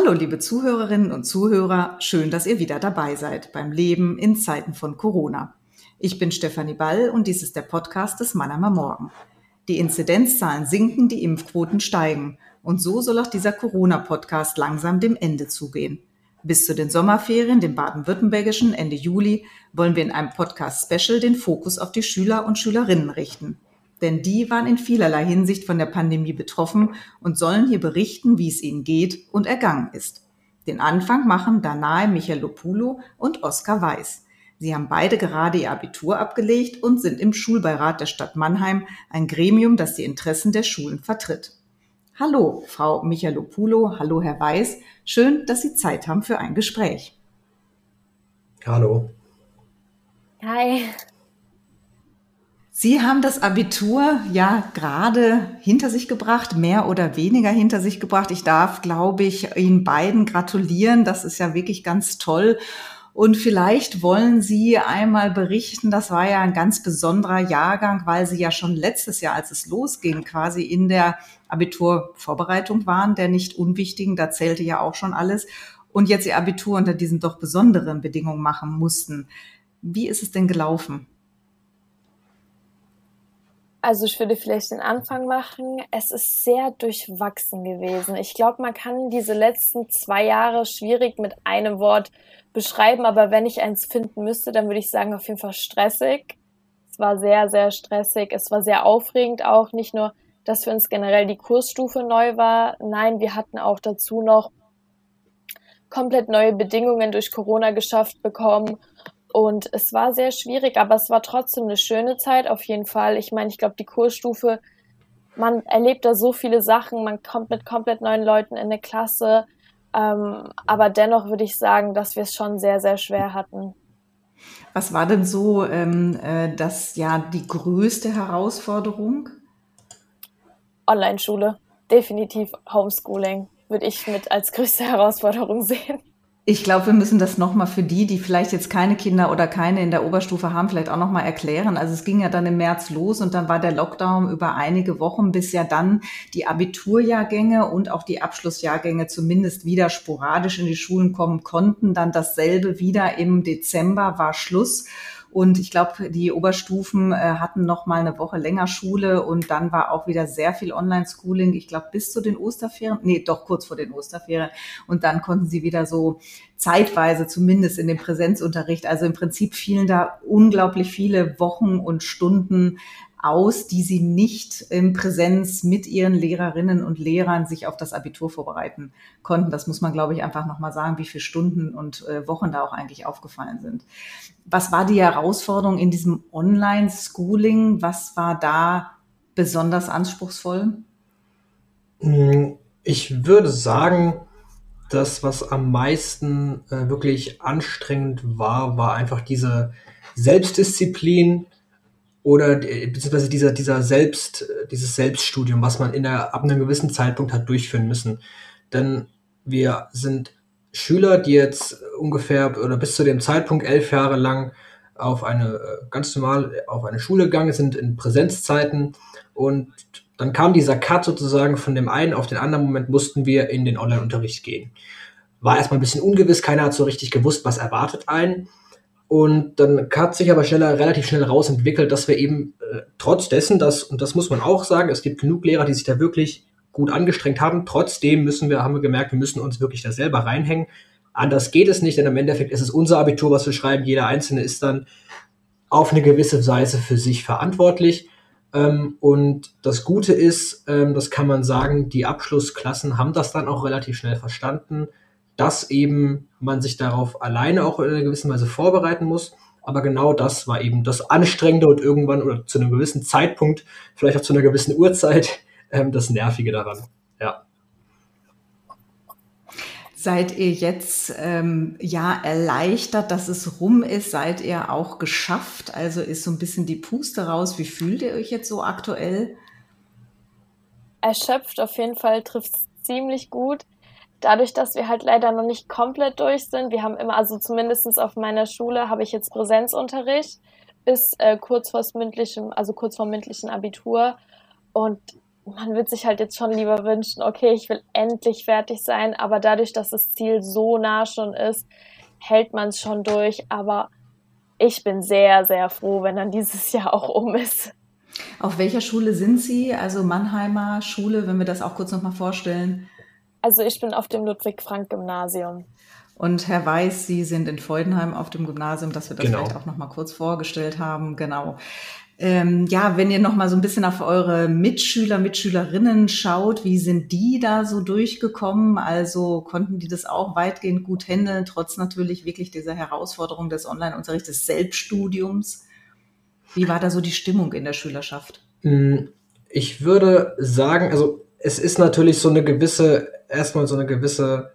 Hallo, liebe Zuhörerinnen und Zuhörer, schön, dass ihr wieder dabei seid beim Leben in Zeiten von Corona. Ich bin Stefanie Ball und dies ist der Podcast des Mannheimer Morgen. Die Inzidenzzahlen sinken, die Impfquoten steigen. Und so soll auch dieser Corona-Podcast langsam dem Ende zugehen. Bis zu den Sommerferien, dem baden-württembergischen Ende Juli, wollen wir in einem Podcast-Special den Fokus auf die Schüler und Schülerinnen richten denn die waren in vielerlei Hinsicht von der Pandemie betroffen und sollen hier berichten, wie es ihnen geht und ergangen ist. Den Anfang machen Danae Michalopoulou und Oskar Weiß. Sie haben beide gerade ihr Abitur abgelegt und sind im Schulbeirat der Stadt Mannheim, ein Gremium, das die Interessen der Schulen vertritt. Hallo, Frau Michalopoulou, hallo, Herr Weiß. Schön, dass Sie Zeit haben für ein Gespräch. Hallo. Hi. Sie haben das Abitur ja gerade hinter sich gebracht, mehr oder weniger hinter sich gebracht. Ich darf, glaube ich, Ihnen beiden gratulieren. Das ist ja wirklich ganz toll. Und vielleicht wollen Sie einmal berichten, das war ja ein ganz besonderer Jahrgang, weil Sie ja schon letztes Jahr, als es losging, quasi in der Abiturvorbereitung waren, der nicht unwichtigen, da zählte ja auch schon alles, und jetzt Ihr Abitur unter diesen doch besonderen Bedingungen machen mussten. Wie ist es denn gelaufen? Also ich würde vielleicht den Anfang machen. Es ist sehr durchwachsen gewesen. Ich glaube, man kann diese letzten zwei Jahre schwierig mit einem Wort beschreiben, aber wenn ich eins finden müsste, dann würde ich sagen, auf jeden Fall stressig. Es war sehr, sehr stressig. Es war sehr aufregend auch. Nicht nur, dass für uns generell die Kursstufe neu war. Nein, wir hatten auch dazu noch komplett neue Bedingungen durch Corona geschafft bekommen und es war sehr schwierig, aber es war trotzdem eine schöne Zeit auf jeden Fall. Ich meine, ich glaube, die Kursstufe, man erlebt da so viele Sachen, man kommt mit komplett neuen Leuten in eine Klasse. Ähm, aber dennoch würde ich sagen, dass wir es schon sehr, sehr schwer hatten. Was war denn so ähm, äh, das ja die größte Herausforderung? Online-Schule, definitiv Homeschooling würde ich mit als größte Herausforderung sehen. Ich glaube, wir müssen das nochmal für die, die vielleicht jetzt keine Kinder oder keine in der Oberstufe haben, vielleicht auch nochmal erklären. Also es ging ja dann im März los und dann war der Lockdown über einige Wochen, bis ja dann die Abiturjahrgänge und auch die Abschlussjahrgänge zumindest wieder sporadisch in die Schulen kommen konnten. Dann dasselbe wieder im Dezember war Schluss. Und ich glaube, die Oberstufen äh, hatten noch mal eine Woche länger Schule und dann war auch wieder sehr viel Online-Schooling. Ich glaube, bis zu den Osterferien, nee, doch kurz vor den Osterferien. Und dann konnten sie wieder so zeitweise zumindest in dem Präsenzunterricht. Also im Prinzip fielen da unglaublich viele Wochen und Stunden aus, die sie nicht in Präsenz mit ihren Lehrerinnen und Lehrern sich auf das Abitur vorbereiten konnten. Das muss man, glaube ich, einfach nochmal sagen, wie viele Stunden und äh, Wochen da auch eigentlich aufgefallen sind. Was war die Herausforderung in diesem Online-Schooling? Was war da besonders anspruchsvoll? Hm, ich würde sagen, das, was am meisten äh, wirklich anstrengend war, war einfach diese Selbstdisziplin, oder beziehungsweise dieser, dieser Selbst, dieses Selbststudium, was man in der, ab einem gewissen Zeitpunkt hat durchführen müssen. Denn wir sind Schüler, die jetzt ungefähr oder bis zu dem Zeitpunkt elf Jahre lang auf eine äh, ganz normal auf eine Schule gegangen sind in Präsenzzeiten und dann kam dieser Cut sozusagen von dem einen auf den anderen Moment mussten wir in den Online-Unterricht gehen. War erstmal ein bisschen ungewiss, keiner hat so richtig gewusst, was erwartet einen. Und dann hat sich aber schneller, relativ schnell rausentwickelt, dass wir eben äh, trotz dessen, dass, und das muss man auch sagen, es gibt genug Lehrer, die sich da wirklich gut angestrengt haben. Trotzdem müssen wir, haben wir gemerkt, wir müssen uns wirklich da selber reinhängen. Anders geht es nicht, denn im Endeffekt ist es unser Abitur, was wir schreiben. Jeder Einzelne ist dann auf eine gewisse Weise für sich verantwortlich. Ähm, und das Gute ist, ähm, das kann man sagen, die Abschlussklassen haben das dann auch relativ schnell verstanden dass eben man sich darauf alleine auch in einer gewissen Weise vorbereiten muss. Aber genau das war eben das Anstrengende und irgendwann oder zu einem gewissen Zeitpunkt, vielleicht auch zu einer gewissen Uhrzeit, ähm, das Nervige daran. Ja. Seid ihr jetzt ähm, ja erleichtert, dass es rum ist? Seid ihr auch geschafft? Also ist so ein bisschen die Puste raus. Wie fühlt ihr euch jetzt so aktuell? Erschöpft auf jeden Fall trifft es ziemlich gut dadurch, dass wir halt leider noch nicht komplett durch sind, wir haben immer, also zumindestens auf meiner Schule habe ich jetzt Präsenzunterricht bis äh, kurz vor mündlichem, also kurz vor mündlichen Abitur. Und man wird sich halt jetzt schon lieber wünschen, okay, ich will endlich fertig sein, aber dadurch, dass das Ziel so nah schon ist, hält man es schon durch. Aber ich bin sehr, sehr froh, wenn dann dieses Jahr auch um ist. Auf welcher Schule sind Sie? Also Mannheimer Schule, wenn wir das auch kurz nochmal vorstellen. Also ich bin auf dem Ludwig-Frank-Gymnasium. Und Herr Weiß, Sie sind in Freudenheim auf dem Gymnasium, dass wir das genau. vielleicht auch nochmal kurz vorgestellt haben. Genau. Ähm, ja, wenn ihr noch mal so ein bisschen auf eure Mitschüler, Mitschülerinnen schaut, wie sind die da so durchgekommen? Also konnten die das auch weitgehend gut handeln, trotz natürlich wirklich dieser Herausforderung des Online-Unterrichts, des Selbststudiums? Wie war da so die Stimmung in der Schülerschaft? Hm, ich würde sagen, also es ist natürlich so eine gewisse, erstmal so eine gewisse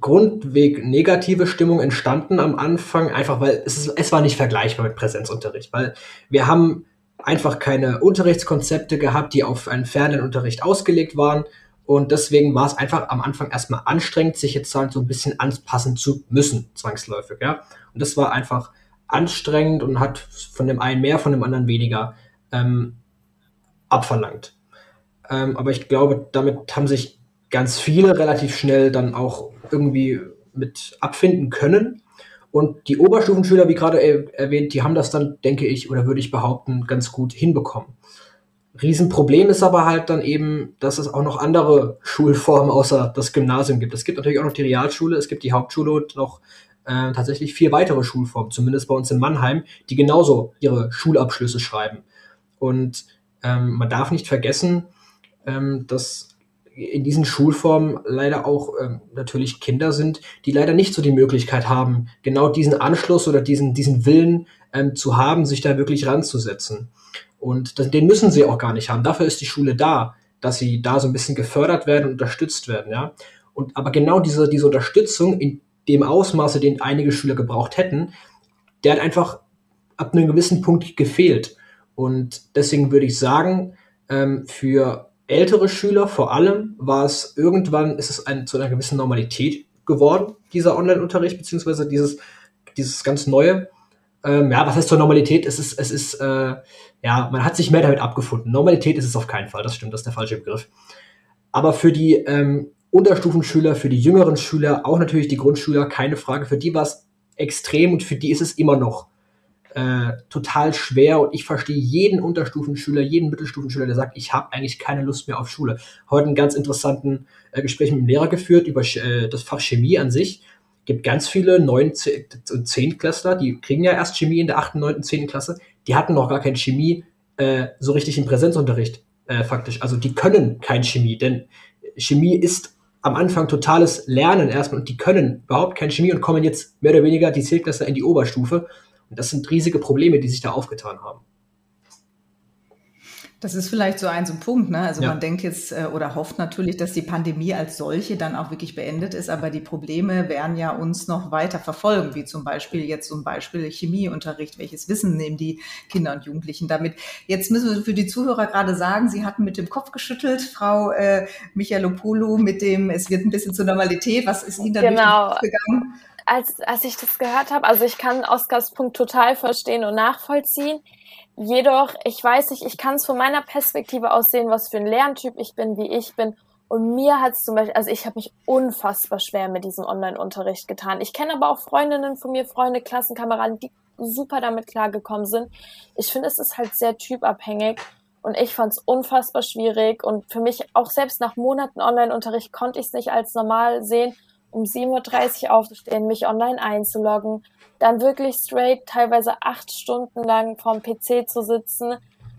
Grundweg negative Stimmung entstanden am Anfang, einfach weil es, ist, es war nicht vergleichbar mit Präsenzunterricht, weil wir haben einfach keine Unterrichtskonzepte gehabt, die auf einen fernen Unterricht ausgelegt waren. Und deswegen war es einfach am Anfang erstmal anstrengend, sich jetzt halt so ein bisschen anpassen zu müssen, zwangsläufig, ja. Und das war einfach anstrengend und hat von dem einen mehr, von dem anderen weniger ähm, abverlangt. Ähm, aber ich glaube, damit haben sich ganz viele relativ schnell dann auch irgendwie mit abfinden können. Und die Oberstufenschüler, wie gerade erwähnt, die haben das dann, denke ich, oder würde ich behaupten, ganz gut hinbekommen. Riesenproblem ist aber halt dann eben, dass es auch noch andere Schulformen außer das Gymnasium gibt. Es gibt natürlich auch noch die Realschule, es gibt die Hauptschule und noch äh, tatsächlich vier weitere Schulformen, zumindest bei uns in Mannheim, die genauso ihre Schulabschlüsse schreiben. Und ähm, man darf nicht vergessen, ähm, dass in diesen Schulformen leider auch ähm, natürlich Kinder sind, die leider nicht so die Möglichkeit haben, genau diesen Anschluss oder diesen, diesen Willen ähm, zu haben, sich da wirklich ranzusetzen. Und das, den müssen sie auch gar nicht haben. Dafür ist die Schule da, dass sie da so ein bisschen gefördert werden und unterstützt werden, ja. Und aber genau diese, diese Unterstützung in dem Ausmaße, den einige Schüler gebraucht hätten, der hat einfach ab einem gewissen Punkt gefehlt. Und deswegen würde ich sagen, ähm, für ältere Schüler vor allem war es irgendwann, ist es ein, zu einer gewissen Normalität geworden, dieser Online-Unterricht, beziehungsweise dieses, dieses ganz neue. Ähm, ja, was heißt zur Normalität? Es ist, es ist, äh, ja, man hat sich mehr damit abgefunden. Normalität ist es auf keinen Fall, das stimmt, das ist der falsche Begriff. Aber für die ähm, Unterstufenschüler, für die jüngeren Schüler, auch natürlich die Grundschüler, keine Frage, für die war es extrem und für die ist es immer noch äh, total schwer und ich verstehe jeden Unterstufenschüler, jeden Mittelstufenschüler, der sagt, ich habe eigentlich keine Lust mehr auf Schule. Heute einen ganz interessanten äh, Gespräch mit dem Lehrer geführt über äh, das Fach Chemie an sich. Gibt ganz viele 9 und 10 Klässler, die kriegen ja erst Chemie in der 8., 9., 10. Klasse. Die hatten noch gar kein Chemie äh, so richtig im Präsenzunterricht äh, faktisch. Also die können kein Chemie, denn Chemie ist am Anfang totales Lernen erstmal und die können überhaupt kein Chemie und kommen jetzt mehr oder weniger die Zählklasse in die Oberstufe und das sind riesige Probleme, die sich da aufgetan haben. Das ist vielleicht so ein, so ein Punkt. Ne? Also ja. man denkt jetzt äh, oder hofft natürlich, dass die Pandemie als solche dann auch wirklich beendet ist, aber die Probleme werden ja uns noch weiter verfolgen, wie zum Beispiel jetzt zum Beispiel Chemieunterricht. Welches Wissen nehmen die Kinder und Jugendlichen damit? Jetzt müssen wir für die Zuhörer gerade sagen, Sie hatten mit dem Kopf geschüttelt, Frau äh, Michalopoulou, mit dem, es wird ein bisschen zur Normalität. Was ist Ihnen da genau. gegangen? Als, als ich das gehört habe, also ich kann Oskars Punkt total verstehen und nachvollziehen. Jedoch, ich weiß nicht, ich kann es von meiner Perspektive aus sehen, was für ein Lerntyp ich bin, wie ich bin. Und mir hat es zum Beispiel, also ich habe mich unfassbar schwer mit diesem Online-Unterricht getan. Ich kenne aber auch Freundinnen von mir, Freunde, Klassenkameraden, die super damit klargekommen sind. Ich finde, es ist halt sehr typabhängig. Und ich fand es unfassbar schwierig. Und für mich auch selbst nach Monaten Online-Unterricht konnte ich es nicht als normal sehen um 7.30 Uhr aufzustehen, mich online einzuloggen, dann wirklich straight teilweise acht Stunden lang vorm PC zu sitzen.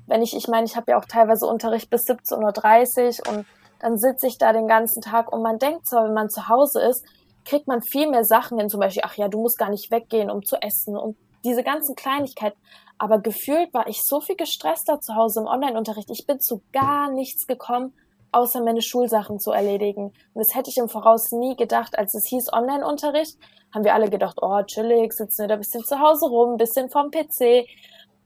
Wenn ich, ich meine, ich habe ja auch teilweise Unterricht bis 17.30 Uhr und dann sitze ich da den ganzen Tag und man denkt zwar, wenn man zu Hause ist, kriegt man viel mehr Sachen hin, zum Beispiel, ach ja, du musst gar nicht weggehen, um zu essen und diese ganzen Kleinigkeiten. Aber gefühlt war ich so viel gestresster zu Hause im Online-Unterricht. Ich bin zu gar nichts gekommen außer meine Schulsachen zu erledigen. Und das hätte ich im Voraus nie gedacht. Als es hieß Online-Unterricht, haben wir alle gedacht, oh, chillig, sitzen wir da ein bisschen zu Hause rum, ein bisschen vom PC.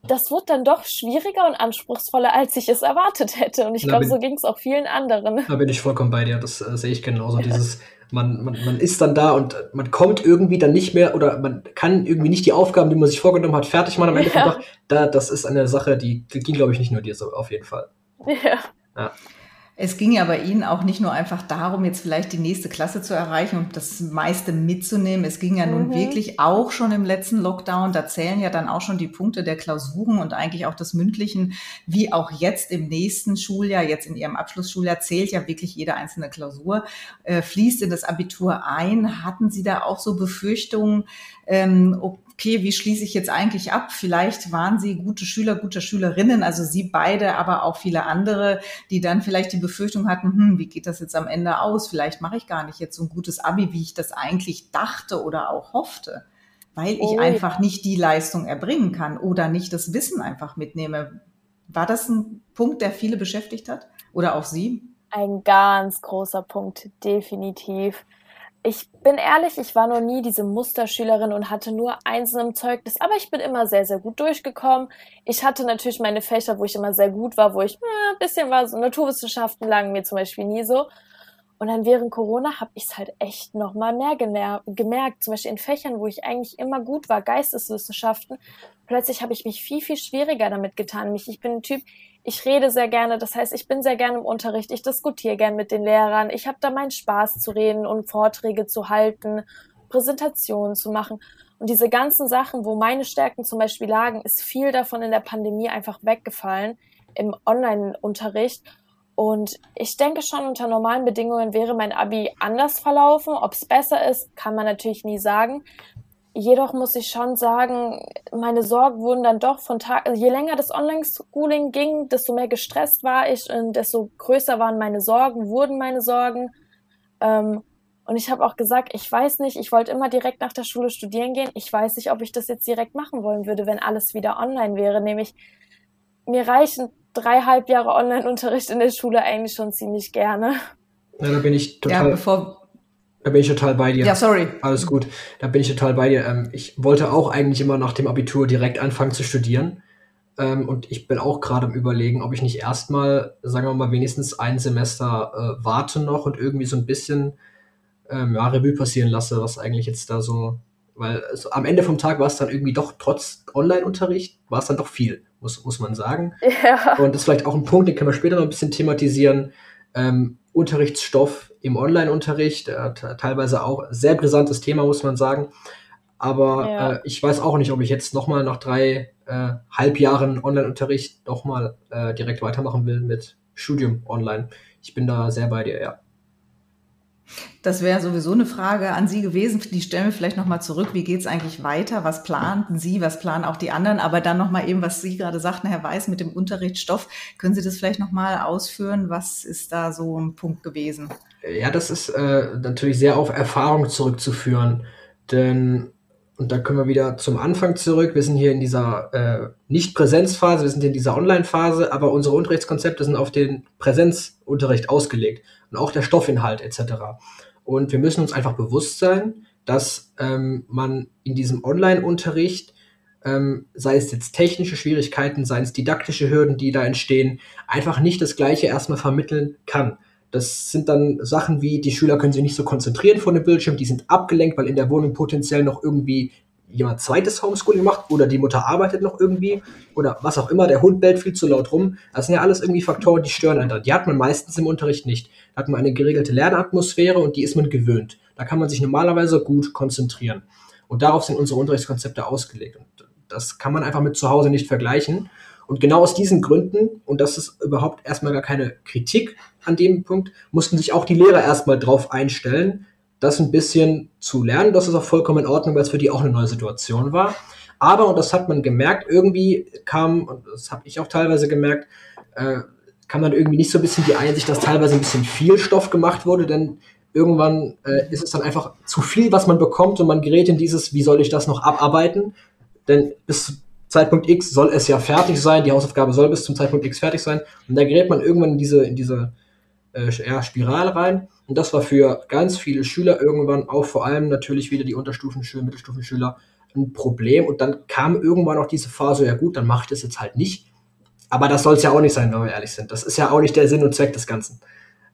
Das wurde dann doch schwieriger und anspruchsvoller, als ich es erwartet hätte. Und ich glaube, so ging es auch vielen anderen. Da bin ich vollkommen bei dir. Das äh, sehe ich genauso. Ja. Dieses, man, man, man ist dann da und man kommt irgendwie dann nicht mehr oder man kann irgendwie nicht die Aufgaben, die man sich vorgenommen hat, fertig machen am Ende ja. vom Tag. Da, das ist eine Sache, die, die ging, glaube ich, nicht nur dir so, auf jeden Fall. Ja. Ja. Es ging ja bei Ihnen auch nicht nur einfach darum, jetzt vielleicht die nächste Klasse zu erreichen und das meiste mitzunehmen. Es ging ja mhm. nun wirklich auch schon im letzten Lockdown. Da zählen ja dann auch schon die Punkte der Klausuren und eigentlich auch des Mündlichen, wie auch jetzt im nächsten Schuljahr, jetzt in Ihrem Abschlussschuljahr, zählt ja wirklich jede einzelne Klausur, äh, fließt in das Abitur ein. Hatten Sie da auch so Befürchtungen, ähm, okay, wie schließe ich jetzt eigentlich ab? Vielleicht waren sie gute Schüler, gute Schülerinnen, also sie beide, aber auch viele andere, die dann vielleicht die Befürchtung hatten, hm, wie geht das jetzt am Ende aus? Vielleicht mache ich gar nicht jetzt so ein gutes Abi, wie ich das eigentlich dachte oder auch hoffte, weil ich oh, einfach nicht die Leistung erbringen kann oder nicht das Wissen einfach mitnehme. War das ein Punkt, der viele beschäftigt hat? Oder auch Sie? Ein ganz großer Punkt, definitiv ich bin ehrlich, ich war noch nie diese Musterschülerin und hatte nur eins im Zeugnis, aber ich bin immer sehr, sehr gut durchgekommen. Ich hatte natürlich meine Fächer, wo ich immer sehr gut war, wo ich äh, ein bisschen war, so Naturwissenschaften lagen mir zum Beispiel nie so. Und dann während Corona habe ich es halt echt noch mal mehr gemerkt, zum Beispiel in Fächern, wo ich eigentlich immer gut war, Geisteswissenschaften. Plötzlich habe ich mich viel, viel schwieriger damit getan. Ich bin ein Typ, ich rede sehr gerne, das heißt, ich bin sehr gerne im Unterricht, ich diskutiere gern mit den Lehrern, ich habe da meinen Spaß zu reden und Vorträge zu halten, Präsentationen zu machen. Und diese ganzen Sachen, wo meine Stärken zum Beispiel lagen, ist viel davon in der Pandemie einfach weggefallen im Online-Unterricht. Und ich denke schon, unter normalen Bedingungen wäre mein Abi anders verlaufen. Ob es besser ist, kann man natürlich nie sagen. Jedoch muss ich schon sagen, meine Sorgen wurden dann doch von Tag, also je länger das Online-Schooling ging, desto mehr gestresst war ich und desto größer waren meine Sorgen, wurden meine Sorgen. Ähm, und ich habe auch gesagt, ich weiß nicht, ich wollte immer direkt nach der Schule studieren gehen. Ich weiß nicht, ob ich das jetzt direkt machen wollen würde, wenn alles wieder online wäre. Nämlich, mir reichen dreieinhalb Jahre Online-Unterricht in der Schule eigentlich schon ziemlich gerne. Ja, da bin ich total. Ja, bevor, da bin ich total bei dir. Ja, sorry. Alles gut. Da bin ich total bei dir. Ähm, ich wollte auch eigentlich immer nach dem Abitur direkt anfangen zu studieren. Ähm, und ich bin auch gerade am überlegen, ob ich nicht erstmal, sagen wir mal, wenigstens ein Semester äh, warte noch und irgendwie so ein bisschen ähm, ja, Revue passieren lasse, was eigentlich jetzt da so. Weil also, am Ende vom Tag war es dann irgendwie doch, trotz Online-Unterricht, war es dann doch viel, muss, muss man sagen. Ja. Und das ist vielleicht auch ein Punkt, den können wir später noch ein bisschen thematisieren. Ähm, Unterrichtsstoff im Online-Unterricht, äh, teilweise auch sehr brisantes Thema, muss man sagen. Aber ja. äh, ich weiß auch nicht, ob ich jetzt nochmal nach drei äh, Halbjahren Online-Unterricht nochmal äh, direkt weitermachen will mit Studium online. Ich bin da sehr bei dir, ja. Das wäre sowieso eine Frage an Sie gewesen. Die stellen wir vielleicht nochmal zurück. Wie geht es eigentlich weiter? Was planten Sie? Was planen auch die anderen? Aber dann nochmal eben, was Sie gerade sagten, Herr Weiß, mit dem Unterrichtsstoff. Können Sie das vielleicht nochmal ausführen? Was ist da so ein Punkt gewesen? Ja, das ist äh, natürlich sehr auf Erfahrung zurückzuführen. Denn, und da können wir wieder zum Anfang zurück. Wir sind hier in dieser äh, Nicht-Präsenzphase, wir sind in dieser Online-Phase, aber unsere Unterrichtskonzepte sind auf den Präsenzunterricht ausgelegt und auch der Stoffinhalt etc. Und wir müssen uns einfach bewusst sein, dass ähm, man in diesem Online-Unterricht, ähm, sei es jetzt technische Schwierigkeiten, sei es didaktische Hürden, die da entstehen, einfach nicht das Gleiche erstmal vermitteln kann. Das sind dann Sachen wie, die Schüler können sich nicht so konzentrieren vor dem Bildschirm, die sind abgelenkt, weil in der Wohnung potenziell noch irgendwie jemand zweites Homeschooling macht oder die Mutter arbeitet noch irgendwie oder was auch immer, der Hund bellt viel zu laut rum. Das sind ja alles irgendwie Faktoren, die stören einen. Die hat man meistens im Unterricht nicht. Da hat man eine geregelte Lernatmosphäre und die ist man gewöhnt. Da kann man sich normalerweise gut konzentrieren. Und darauf sind unsere Unterrichtskonzepte ausgelegt. Und das kann man einfach mit zu Hause nicht vergleichen. Und genau aus diesen Gründen, und das ist überhaupt erstmal gar keine Kritik an dem Punkt, mussten sich auch die Lehrer erstmal drauf einstellen, das ein bisschen zu lernen. Das ist auch vollkommen in Ordnung, weil es für die auch eine neue Situation war. Aber, und das hat man gemerkt, irgendwie kam, und das habe ich auch teilweise gemerkt, äh, kam dann irgendwie nicht so ein bisschen die Einsicht, dass teilweise ein bisschen viel Stoff gemacht wurde, denn irgendwann äh, ist es dann einfach zu viel, was man bekommt und man gerät in dieses, wie soll ich das noch abarbeiten? Denn bis Zeitpunkt X soll es ja fertig sein, die Hausaufgabe soll bis zum Zeitpunkt X fertig sein und da gerät man irgendwann in diese, in diese äh, ja, Spirale rein und das war für ganz viele Schüler irgendwann, auch vor allem natürlich wieder die Unterstufenschüler, Mittelstufenschüler, ein Problem. Und dann kam irgendwann auch diese Phase, ja gut, dann mache ich das jetzt halt nicht. Aber das soll es ja auch nicht sein, wenn wir ehrlich sind. Das ist ja auch nicht der Sinn und Zweck des Ganzen.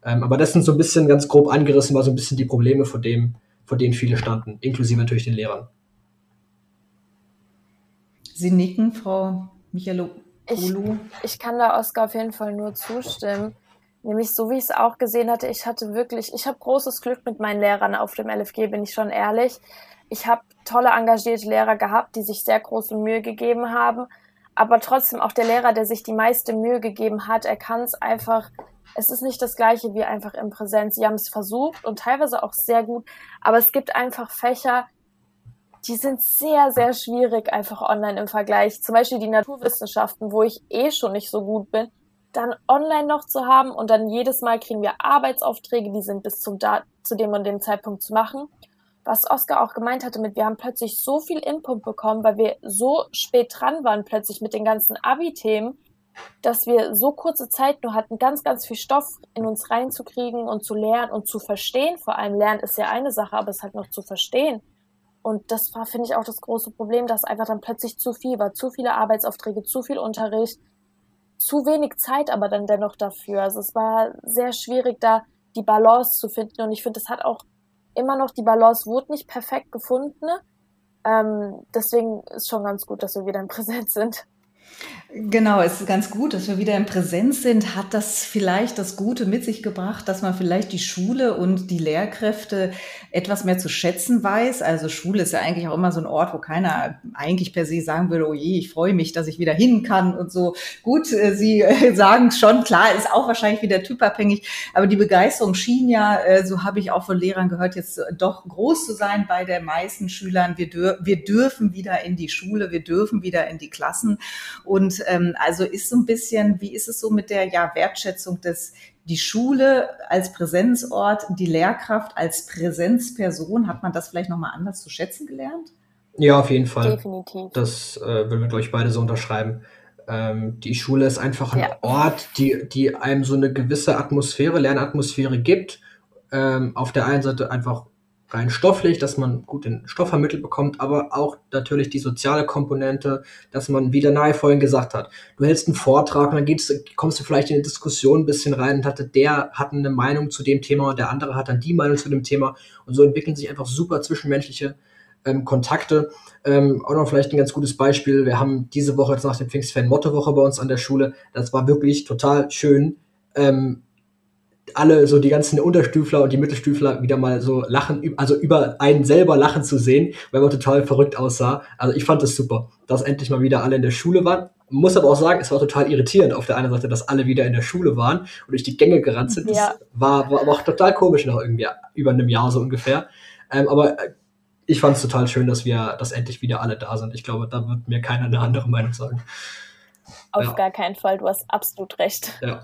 Ähm, aber das sind so ein bisschen ganz grob angerissen, war so ein bisschen die Probleme, vor, dem, vor denen viele standen, inklusive natürlich den Lehrern. Sie nicken, Frau Michaelopoulos. Ich, ich kann da Oskar auf jeden Fall nur zustimmen Nämlich so, wie ich es auch gesehen hatte, ich hatte wirklich, ich habe großes Glück mit meinen Lehrern auf dem LFG, bin ich schon ehrlich. Ich habe tolle, engagierte Lehrer gehabt, die sich sehr große Mühe gegeben haben. Aber trotzdem auch der Lehrer, der sich die meiste Mühe gegeben hat, er kann es einfach, es ist nicht das gleiche wie einfach in Präsenz. Sie haben es versucht und teilweise auch sehr gut, aber es gibt einfach Fächer, die sind sehr, sehr schwierig einfach online im Vergleich. Zum Beispiel die Naturwissenschaften, wo ich eh schon nicht so gut bin, dann online noch zu haben und dann jedes Mal kriegen wir Arbeitsaufträge, die sind bis zum da zu dem und dem Zeitpunkt zu machen. Was Oskar auch gemeint hatte mit, wir haben plötzlich so viel Input bekommen, weil wir so spät dran waren plötzlich mit den ganzen Abi-Themen, dass wir so kurze Zeit nur hatten, ganz, ganz viel Stoff in uns reinzukriegen und zu lernen und zu verstehen. Vor allem lernen ist ja eine Sache, aber es halt noch zu verstehen. Und das war, finde ich, auch das große Problem, dass einfach dann plötzlich zu viel war, zu viele Arbeitsaufträge, zu viel Unterricht, zu wenig Zeit aber dann dennoch dafür. Also es war sehr schwierig, da die Balance zu finden. Und ich finde, es hat auch immer noch, die Balance wurde nicht perfekt gefunden. Ähm, deswegen ist schon ganz gut, dass wir wieder in Präsenz sind. Genau, es ist ganz gut, dass wir wieder in Präsenz sind. Hat das vielleicht das Gute mit sich gebracht, dass man vielleicht die Schule und die Lehrkräfte etwas mehr zu schätzen weiß? Also Schule ist ja eigentlich auch immer so ein Ort, wo keiner eigentlich per se sagen würde, oh je, ich freue mich, dass ich wieder hin kann und so. Gut, äh, Sie äh, sagen schon, klar, ist auch wahrscheinlich wieder typabhängig, aber die Begeisterung schien ja, äh, so habe ich auch von Lehrern gehört, jetzt doch groß zu sein bei der meisten Schülern. Wir, dür wir dürfen wieder in die Schule, wir dürfen wieder in die Klassen und ähm, also ist so ein bisschen, wie ist es so mit der ja, Wertschätzung des die Schule als Präsenzort, die Lehrkraft als Präsenzperson, hat man das vielleicht nochmal anders zu schätzen gelernt? Ja, auf jeden Fall. Definitiv. Das äh, würden wir, glaube ich, beide so unterschreiben. Ähm, die Schule ist einfach ein ja. Ort, die, die einem so eine gewisse Atmosphäre, Lernatmosphäre gibt. Ähm, auf der einen Seite einfach rein stofflich, dass man gut den Stoff vermittelt bekommt, aber auch natürlich die soziale Komponente, dass man, wie der Nahe vorhin gesagt hat, du hältst einen Vortrag und dann geht's, kommst du vielleicht in eine Diskussion ein bisschen rein und hatte der hat eine Meinung zu dem Thema und der andere hat dann die Meinung zu dem Thema und so entwickeln sich einfach super zwischenmenschliche ähm, Kontakte. Ähm, auch noch vielleicht ein ganz gutes Beispiel. Wir haben diese Woche jetzt nach dem Pfingstfan Mottowoche bei uns an der Schule. Das war wirklich total schön. Ähm, alle, so die ganzen Unterstüfler und die Mittelstüfler wieder mal so lachen, also über einen selber lachen zu sehen, weil man total verrückt aussah. Also ich fand es das super, dass endlich mal wieder alle in der Schule waren. Muss aber auch sagen, es war total irritierend auf der einen Seite, dass alle wieder in der Schule waren und durch die Gänge gerannt sind. Das ja. war, war aber auch total komisch nach irgendwie über einem Jahr so ungefähr. Ähm, aber äh, ich fand es total schön, dass wir, dass endlich wieder alle da sind. Ich glaube, da wird mir keiner eine andere Meinung sagen. Auf ja. gar keinen Fall, du hast absolut recht. Ja.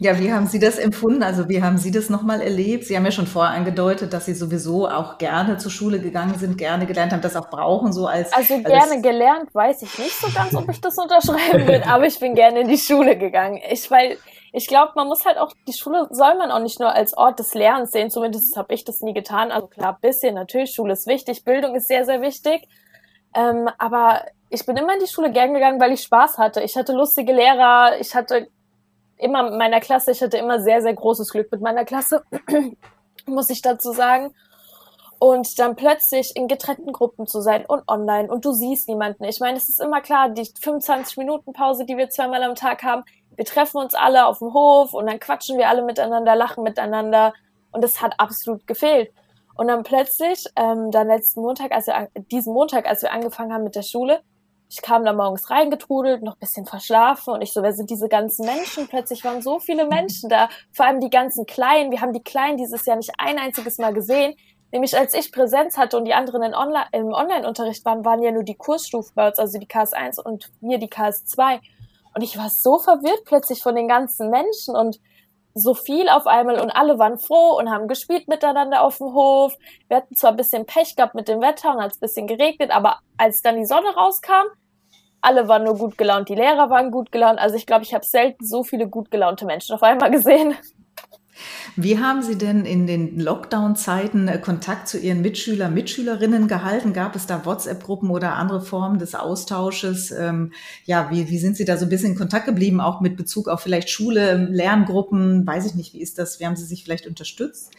Ja, wie haben Sie das empfunden? Also wie haben Sie das nochmal erlebt? Sie haben ja schon vorher angedeutet, dass Sie sowieso auch gerne zur Schule gegangen sind, gerne gelernt haben, das auch brauchen, so als. Also gerne gelernt, weiß ich nicht so ganz, ob ich das unterschreiben will, aber ich bin gerne in die Schule gegangen. Ich, weil, ich glaube, man muss halt auch, die Schule soll man auch nicht nur als Ort des Lernens sehen, zumindest habe ich das nie getan. Also klar, bisschen, natürlich, Schule ist wichtig, Bildung ist sehr, sehr wichtig. Ähm, aber ich bin immer in die Schule gern gegangen, weil ich Spaß hatte. Ich hatte lustige Lehrer, ich hatte immer mit meiner Klasse, ich hatte immer sehr, sehr großes Glück mit meiner Klasse, muss ich dazu sagen. Und dann plötzlich in getrennten Gruppen zu sein und online und du siehst niemanden. Ich meine, es ist immer klar, die 25 Minuten Pause, die wir zweimal am Tag haben, wir treffen uns alle auf dem Hof und dann quatschen wir alle miteinander, lachen miteinander und es hat absolut gefehlt. Und dann plötzlich, ähm, dann letzten Montag, als wir, diesen Montag, als wir angefangen haben mit der Schule, ich kam da morgens reingetrudelt, noch bisschen verschlafen und ich so, wer sind diese ganzen Menschen? Plötzlich waren so viele Menschen da, vor allem die ganzen Kleinen. Wir haben die Kleinen dieses Jahr nicht ein einziges Mal gesehen. Nämlich als ich Präsenz hatte und die anderen in Online, im Online-Unterricht waren, waren ja nur die Kursstufen bei uns, also die KS1 und wir die KS2. Und ich war so verwirrt plötzlich von den ganzen Menschen und so viel auf einmal und alle waren froh und haben gespielt miteinander auf dem Hof. Wir hatten zwar ein bisschen Pech gehabt mit dem Wetter und hat es ein bisschen geregnet, aber als dann die Sonne rauskam, alle waren nur gut gelaunt, die Lehrer waren gut gelaunt. Also ich glaube, ich habe selten so viele gut gelaunte Menschen auf einmal gesehen. Wie haben Sie denn in den Lockdown-Zeiten äh, Kontakt zu Ihren Mitschüler, Mitschülerinnen gehalten? Gab es da WhatsApp-Gruppen oder andere Formen des Austausches? Ähm, ja, wie, wie sind Sie da so ein bisschen in Kontakt geblieben, auch mit Bezug auf vielleicht Schule, Lerngruppen? Weiß ich nicht, wie ist das? Wie haben Sie sich vielleicht unterstützt?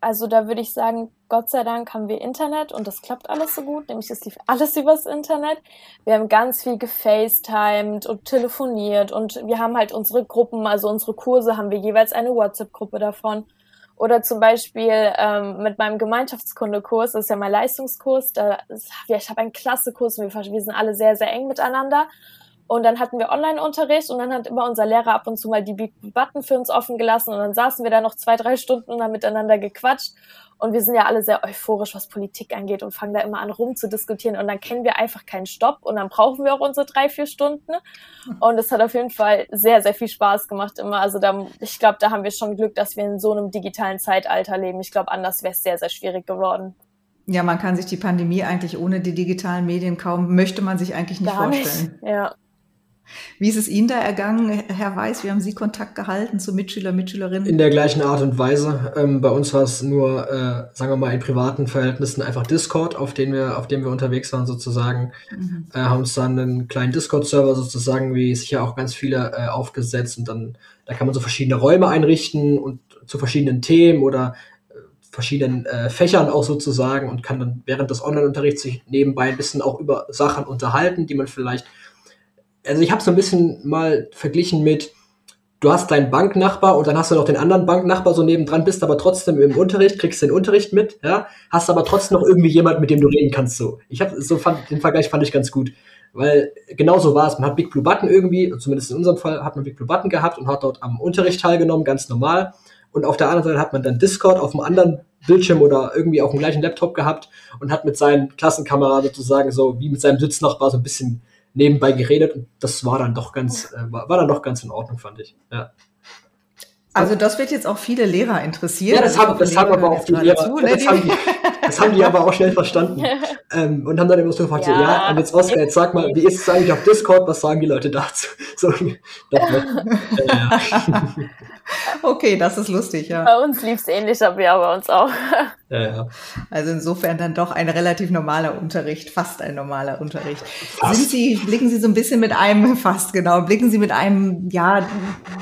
Also da würde ich sagen, Gott sei Dank haben wir Internet und das klappt alles so gut, nämlich es lief alles übers Internet. Wir haben ganz viel gefacetimed und telefoniert und wir haben halt unsere Gruppen, also unsere Kurse haben wir jeweils eine WhatsApp-Gruppe davon. Oder zum Beispiel ähm, mit meinem Gemeinschaftskundekurs, das ist ja mein Leistungskurs, da ist, ja, ich habe einen Klassekurs, wir, wir sind alle sehr, sehr eng miteinander. Und dann hatten wir Online-Unterricht und dann hat immer unser Lehrer ab und zu mal die Big Button für uns offen gelassen und dann saßen wir da noch zwei, drei Stunden und haben miteinander gequatscht. Und wir sind ja alle sehr euphorisch, was Politik angeht und fangen da immer an rum zu diskutieren und dann kennen wir einfach keinen Stopp und dann brauchen wir auch unsere drei, vier Stunden. Und es hat auf jeden Fall sehr, sehr viel Spaß gemacht immer. Also da, ich glaube, da haben wir schon Glück, dass wir in so einem digitalen Zeitalter leben. Ich glaube, anders wäre es sehr, sehr schwierig geworden. Ja, man kann sich die Pandemie eigentlich ohne die digitalen Medien kaum, möchte man sich eigentlich nicht Gar vorstellen. Nicht. Ja. Wie ist es Ihnen da ergangen, Herr Weiß? Wie haben Sie Kontakt gehalten zu Mitschüler, Mitschülerinnen? In der gleichen Art und Weise. Ähm, bei uns war es nur, äh, sagen wir mal, in privaten Verhältnissen einfach Discord, auf dem wir, auf dem wir unterwegs waren sozusagen. Mhm. Äh, haben uns dann einen kleinen Discord-Server sozusagen, wie sicher auch ganz viele, äh, aufgesetzt und dann, da kann man so verschiedene Räume einrichten und zu verschiedenen Themen oder äh, verschiedenen äh, Fächern auch sozusagen und kann dann während des Online-Unterrichts sich nebenbei ein bisschen auch über Sachen unterhalten, die man vielleicht also ich habe so ein bisschen mal verglichen mit, du hast deinen Banknachbar und dann hast du noch den anderen Banknachbar so nebendran, bist aber trotzdem im Unterricht, kriegst den Unterricht mit, ja, hast aber trotzdem noch irgendwie jemand, mit dem du reden kannst, so. Ich habe so fand, den Vergleich fand ich ganz gut, weil genau so war es. Man hat Big Blue Button irgendwie, zumindest in unserem Fall hat man Big Blue Button gehabt und hat dort am Unterricht teilgenommen, ganz normal. Und auf der anderen Seite hat man dann Discord auf einem anderen Bildschirm oder irgendwie auf dem gleichen Laptop gehabt und hat mit seinen Klassenkameraden sozusagen so wie mit seinem Sitznachbar so ein bisschen nebenbei geredet und das war dann doch ganz, äh, war, war dann doch ganz in Ordnung, fand ich. Ja. Also das wird jetzt auch viele Lehrer interessieren. Ja, das haben, das haben aber auch die Lehrer, zu, ne? das, haben die, das haben die aber auch schnell verstanden ähm, und haben dann immer so gefragt, ja, ja und jetzt Oskar, jetzt sag mal, wie ist es eigentlich auf Discord, was sagen die Leute dazu? So, das, äh, ja. Okay, das ist lustig, ja. Bei uns lief es ähnlich, aber ja, bei uns auch. Ja, ja. Also insofern dann doch ein relativ normaler Unterricht, fast ein normaler Unterricht. Fast. Sind Sie, blicken Sie so ein bisschen mit einem, fast genau, blicken Sie mit einem, ja,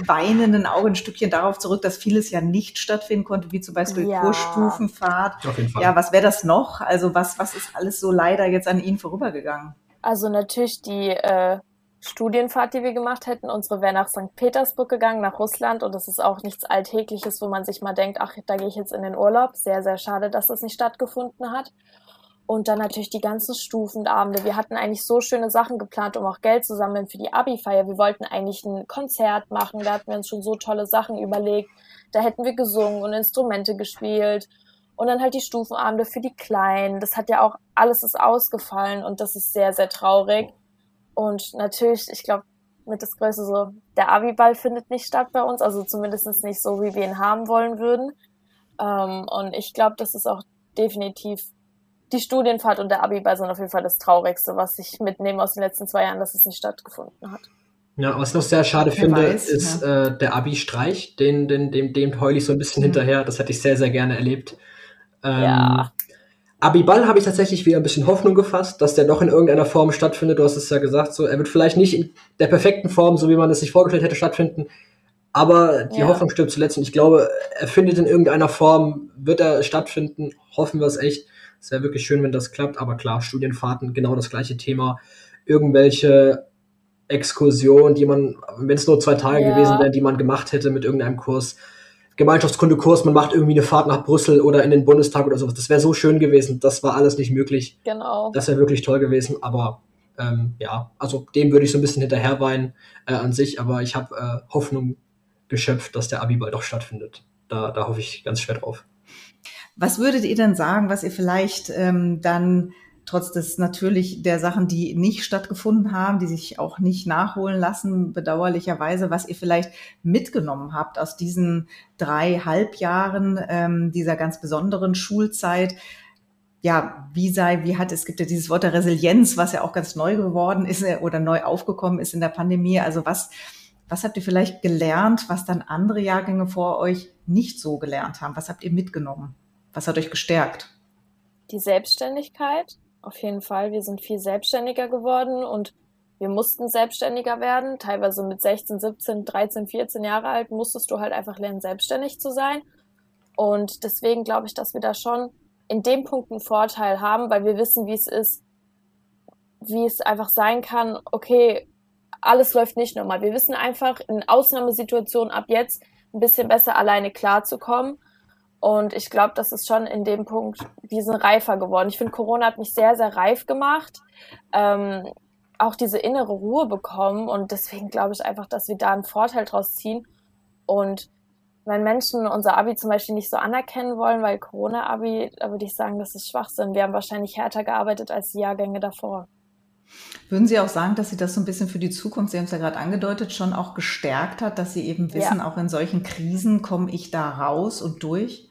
weinenden Auge ein Stückchen darauf zurück, dass vieles ja nicht stattfinden konnte, wie zum Beispiel ja. Kursstufenfahrt. Auf jeden Fall. Ja, was wäre das noch? Also was, was ist alles so leider jetzt an Ihnen vorübergegangen? Also natürlich die äh, Studienfahrt, die wir gemacht hätten. Unsere wäre nach St. Petersburg gegangen, nach Russland. Und das ist auch nichts Alltägliches, wo man sich mal denkt, ach, da gehe ich jetzt in den Urlaub. Sehr, sehr schade, dass das nicht stattgefunden hat. Und dann natürlich die ganzen Stufenabende. Wir hatten eigentlich so schöne Sachen geplant, um auch Geld zu sammeln für die Abi-Feier. Wir wollten eigentlich ein Konzert machen. Da hatten wir uns schon so tolle Sachen überlegt. Da hätten wir gesungen und Instrumente gespielt. Und dann halt die Stufenabende für die Kleinen. Das hat ja auch alles ist ausgefallen und das ist sehr, sehr traurig. Und natürlich, ich glaube, mit das Größte so, der Abiball findet nicht statt bei uns, also zumindest nicht so, wie wir ihn haben wollen würden. Ähm, und ich glaube, das ist auch definitiv die Studienfahrt und der Abiball sind auf jeden Fall das Traurigste, was ich mitnehme aus den letzten zwei Jahren, dass es nicht stattgefunden hat. Ja, was ich noch sehr schade Wer finde, weiß, ist ja. äh, der Abi-Streich, den, den, dem, dem heul ich so ein bisschen mhm. hinterher. Das hätte ich sehr, sehr gerne erlebt. Ähm, ja. Abiball habe ich tatsächlich wieder ein bisschen Hoffnung gefasst, dass der noch in irgendeiner Form stattfindet. Du hast es ja gesagt, so er wird vielleicht nicht in der perfekten Form, so wie man es sich vorgestellt hätte, stattfinden. Aber die ja. Hoffnung stirbt zuletzt und ich glaube, er findet in irgendeiner Form, wird er stattfinden. Hoffen wir es echt. Es wäre wirklich schön, wenn das klappt. Aber klar, Studienfahrten, genau das gleiche Thema. Irgendwelche Exkursionen, die man, wenn es nur zwei Tage ja. gewesen wären, die man gemacht hätte mit irgendeinem Kurs, Gemeinschaftskundekurs, man macht irgendwie eine Fahrt nach Brüssel oder in den Bundestag oder sowas. Das wäre so schön gewesen. Das war alles nicht möglich. Genau. Das wäre wirklich toll gewesen. Aber ähm, ja, also dem würde ich so ein bisschen hinterher weinen äh, an sich. Aber ich habe äh, Hoffnung geschöpft, dass der Abi bald doch stattfindet. Da, da hoffe ich ganz schwer drauf. Was würdet ihr denn sagen, was ihr vielleicht ähm, dann trotz des natürlich der Sachen, die nicht stattgefunden haben, die sich auch nicht nachholen lassen, bedauerlicherweise, was ihr vielleicht mitgenommen habt aus diesen drei Halbjahren ähm, dieser ganz besonderen Schulzeit. Ja, wie sei, wie hat, es gibt ja dieses Wort der Resilienz, was ja auch ganz neu geworden ist äh, oder neu aufgekommen ist in der Pandemie. Also was, was habt ihr vielleicht gelernt, was dann andere Jahrgänge vor euch nicht so gelernt haben? Was habt ihr mitgenommen? Was hat euch gestärkt? Die Selbstständigkeit, auf jeden Fall. Wir sind viel selbstständiger geworden und wir mussten selbstständiger werden. Teilweise mit 16, 17, 13, 14 Jahre alt musstest du halt einfach lernen, selbstständig zu sein. Und deswegen glaube ich, dass wir da schon in dem Punkt einen Vorteil haben, weil wir wissen, wie es ist, wie es einfach sein kann, okay, alles läuft nicht normal. Wir wissen einfach in Ausnahmesituationen ab jetzt ein bisschen besser alleine klarzukommen. Und ich glaube, das ist schon in dem Punkt, wir sind reifer geworden. Ich finde, Corona hat mich sehr, sehr reif gemacht. Ähm, auch diese innere Ruhe bekommen. Und deswegen glaube ich einfach, dass wir da einen Vorteil draus ziehen. Und wenn Menschen unser Abi zum Beispiel nicht so anerkennen wollen, weil Corona-Abi, da würde ich sagen, das ist Schwachsinn. Wir haben wahrscheinlich härter gearbeitet als die Jahrgänge davor. Würden Sie auch sagen, dass Sie das so ein bisschen für die Zukunft, Sie haben es ja gerade angedeutet, schon auch gestärkt hat, dass Sie eben wissen, ja. auch in solchen Krisen komme ich da raus und durch?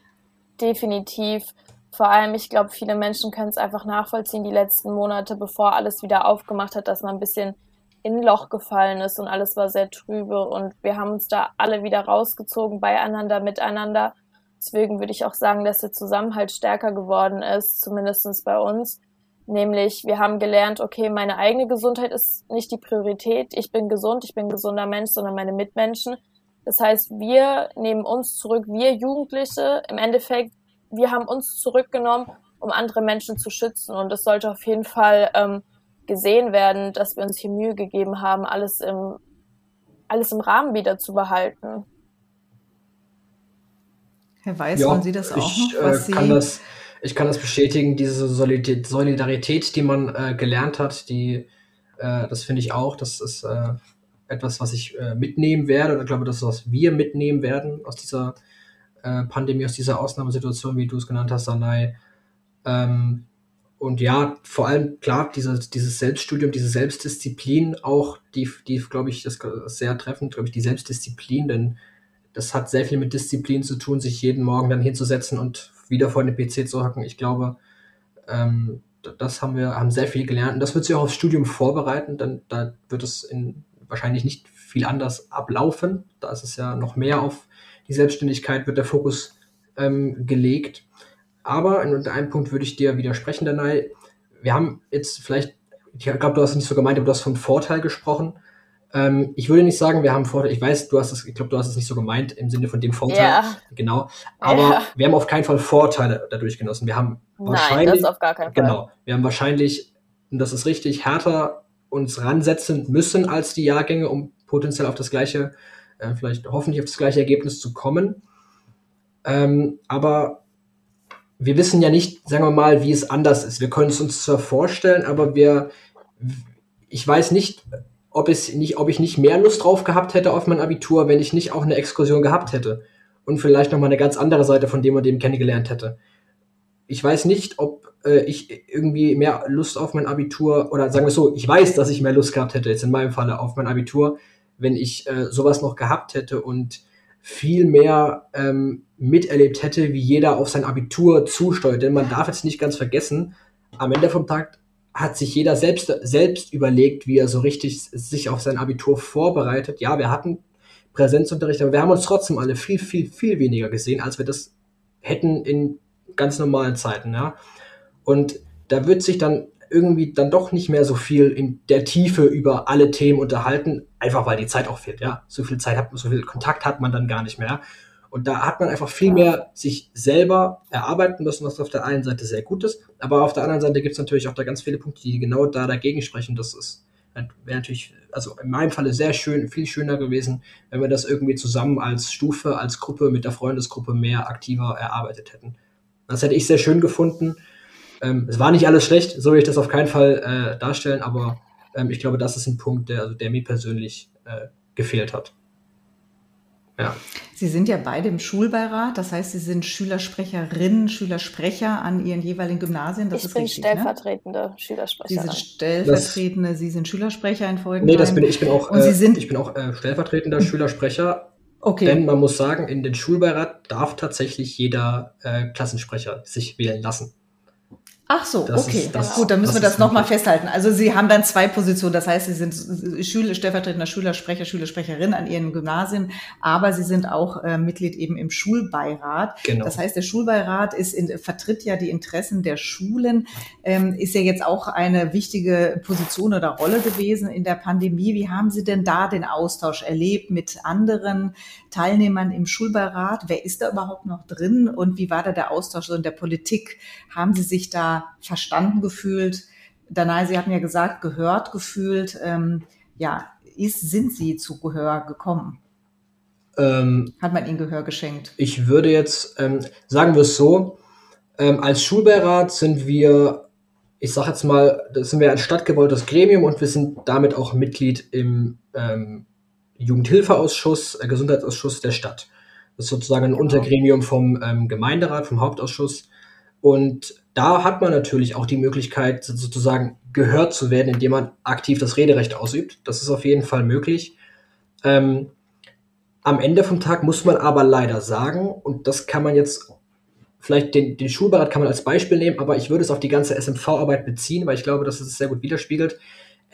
Definitiv. Vor allem, ich glaube, viele Menschen können es einfach nachvollziehen, die letzten Monate, bevor alles wieder aufgemacht hat, dass man ein bisschen in Loch gefallen ist und alles war sehr trübe und wir haben uns da alle wieder rausgezogen, beieinander, miteinander. Deswegen würde ich auch sagen, dass der Zusammenhalt stärker geworden ist, zumindest bei uns. Nämlich, wir haben gelernt, okay, meine eigene Gesundheit ist nicht die Priorität. Ich bin gesund, ich bin ein gesunder Mensch, sondern meine Mitmenschen. Das heißt, wir nehmen uns zurück, wir Jugendliche, im Endeffekt, wir haben uns zurückgenommen, um andere Menschen zu schützen. Und das sollte auf jeden Fall ähm, gesehen werden, dass wir uns hier Mühe gegeben haben, alles im, alles im Rahmen wieder zu behalten. Herr Weiß, ja, wollen Sie das auch ich, noch? Was äh, kann das, ich kann das bestätigen, diese Solidarität, die man äh, gelernt hat, die, äh, das finde ich auch, das ist äh, etwas, was ich äh, mitnehmen werde, oder glaube, das was wir mitnehmen werden aus dieser äh, Pandemie, aus dieser Ausnahmesituation, wie du es genannt hast, Sanai. Ähm, und ja, vor allem, klar, dieses, dieses Selbststudium, diese Selbstdisziplin auch, die, die glaube ich, das ist sehr treffend, glaube ich, die Selbstdisziplin, denn das hat sehr viel mit Disziplin zu tun, sich jeden Morgen dann hinzusetzen und wieder vor den PC zu hacken. Ich glaube, ähm, das haben wir, haben sehr viel gelernt. Und das wird sich auch aufs Studium vorbereiten, denn da wird es in, wahrscheinlich nicht viel anders ablaufen. Da ist es ja noch mehr auf die Selbstständigkeit, wird der Fokus ähm, gelegt. Aber in einem Punkt würde ich dir widersprechen, Danai. Wir haben jetzt vielleicht, ich glaube, du hast es nicht so gemeint, aber du hast von Vorteil gesprochen. Ähm, ich würde nicht sagen, wir haben Vorteil. Ich weiß, du hast es, ich glaube, du hast es nicht so gemeint im Sinne von dem Vorteil. Ja. Genau. Aber ja. wir haben auf keinen Fall Vorteile dadurch genossen. Wir haben wahrscheinlich. Nein, das auf gar keinen Fall. Genau. Wir haben wahrscheinlich, und das ist richtig, härter uns ransetzen müssen als die Jahrgänge, um potenziell auf das gleiche, äh, vielleicht hoffentlich auf das gleiche Ergebnis zu kommen. Ähm, aber wir wissen ja nicht, sagen wir mal, wie es anders ist. Wir können es uns zwar vorstellen, aber wir, ich weiß nicht, ob es nicht, ob ich nicht mehr Lust drauf gehabt hätte auf mein Abitur, wenn ich nicht auch eine Exkursion gehabt hätte und vielleicht noch mal eine ganz andere Seite von dem und dem kennengelernt hätte. Ich weiß nicht, ob äh, ich irgendwie mehr Lust auf mein Abitur oder sagen wir so, ich weiß, dass ich mehr Lust gehabt hätte jetzt in meinem Falle auf mein Abitur, wenn ich äh, sowas noch gehabt hätte und viel mehr ähm, miterlebt hätte, wie jeder auf sein Abitur zusteuert. Denn man darf jetzt nicht ganz vergessen, am Ende vom Tag hat sich jeder selbst, selbst überlegt, wie er so richtig sich auf sein Abitur vorbereitet. Ja, wir hatten Präsenzunterricht, aber wir haben uns trotzdem alle viel, viel, viel weniger gesehen, als wir das hätten in ganz normalen Zeiten, ja. Und da wird sich dann irgendwie dann doch nicht mehr so viel in der Tiefe über alle Themen unterhalten, einfach weil die Zeit auch fehlt, ja. So viel Zeit hat man, so viel Kontakt hat man dann gar nicht mehr. Und da hat man einfach viel mehr sich selber erarbeiten müssen, was auf der einen Seite sehr gut ist, aber auf der anderen Seite gibt es natürlich auch da ganz viele Punkte, die genau da dagegen sprechen. Das ist wäre natürlich, also in meinem Falle sehr schön, viel schöner gewesen, wenn wir das irgendwie zusammen als Stufe, als Gruppe mit der Freundesgruppe mehr aktiver erarbeitet hätten. Das hätte ich sehr schön gefunden. Ähm, es war nicht alles schlecht, so will ich das auf keinen Fall äh, darstellen, aber ähm, ich glaube, das ist ein Punkt, der, also der mir persönlich äh, gefehlt hat. Ja. Sie sind ja beide im Schulbeirat, das heißt, Sie sind Schülersprecherinnen, Schülersprecher an Ihren jeweiligen Gymnasien. Das ich bin richtig, ne? stellvertretende ne? Schülersprecherin. Sie sind stellvertretende, das, Sie sind Schülersprecher in Folgen. Nee, das bin ich. bin auch, Und Sie äh, sind, ich bin auch äh, stellvertretender Schülersprecher. Okay. Denn man muss sagen, in den Schulbeirat darf tatsächlich jeder äh, Klassensprecher sich wählen lassen. Ach so, das okay. Das, Gut, dann müssen wir das nochmal festhalten. Also Sie haben dann zwei Positionen. Das heißt, Sie sind Schüler, stellvertretender Schülersprecher, Schülersprecherin an Ihren Gymnasien, aber Sie sind auch äh, Mitglied eben im Schulbeirat. Genau. Das heißt, der Schulbeirat ist in, vertritt ja die Interessen der Schulen, ähm, ist ja jetzt auch eine wichtige Position oder Rolle gewesen in der Pandemie. Wie haben Sie denn da den Austausch erlebt mit anderen Teilnehmern im Schulbeirat? Wer ist da überhaupt noch drin und wie war da der Austausch so in der Politik? Haben Sie sich da verstanden gefühlt? Danai, Sie hatten ja gesagt, gehört gefühlt. Ähm, ja, ist, sind Sie zu Gehör gekommen? Ähm, Hat man Ihnen Gehör geschenkt? Ich würde jetzt, ähm, sagen wir es so, ähm, als Schulbeirat sind wir, ich sage jetzt mal, das sind wir ein stadtgewolltes Gremium und wir sind damit auch Mitglied im ähm, Jugendhilfeausschuss, äh, Gesundheitsausschuss der Stadt. Das ist sozusagen ein genau. Untergremium vom ähm, Gemeinderat, vom Hauptausschuss. Und da hat man natürlich auch die Möglichkeit, sozusagen gehört zu werden, indem man aktiv das Rederecht ausübt. Das ist auf jeden Fall möglich. Ähm, am Ende vom Tag muss man aber leider sagen, und das kann man jetzt, vielleicht den, den Schulberat kann man als Beispiel nehmen, aber ich würde es auf die ganze SMV-Arbeit beziehen, weil ich glaube, dass es sehr gut widerspiegelt.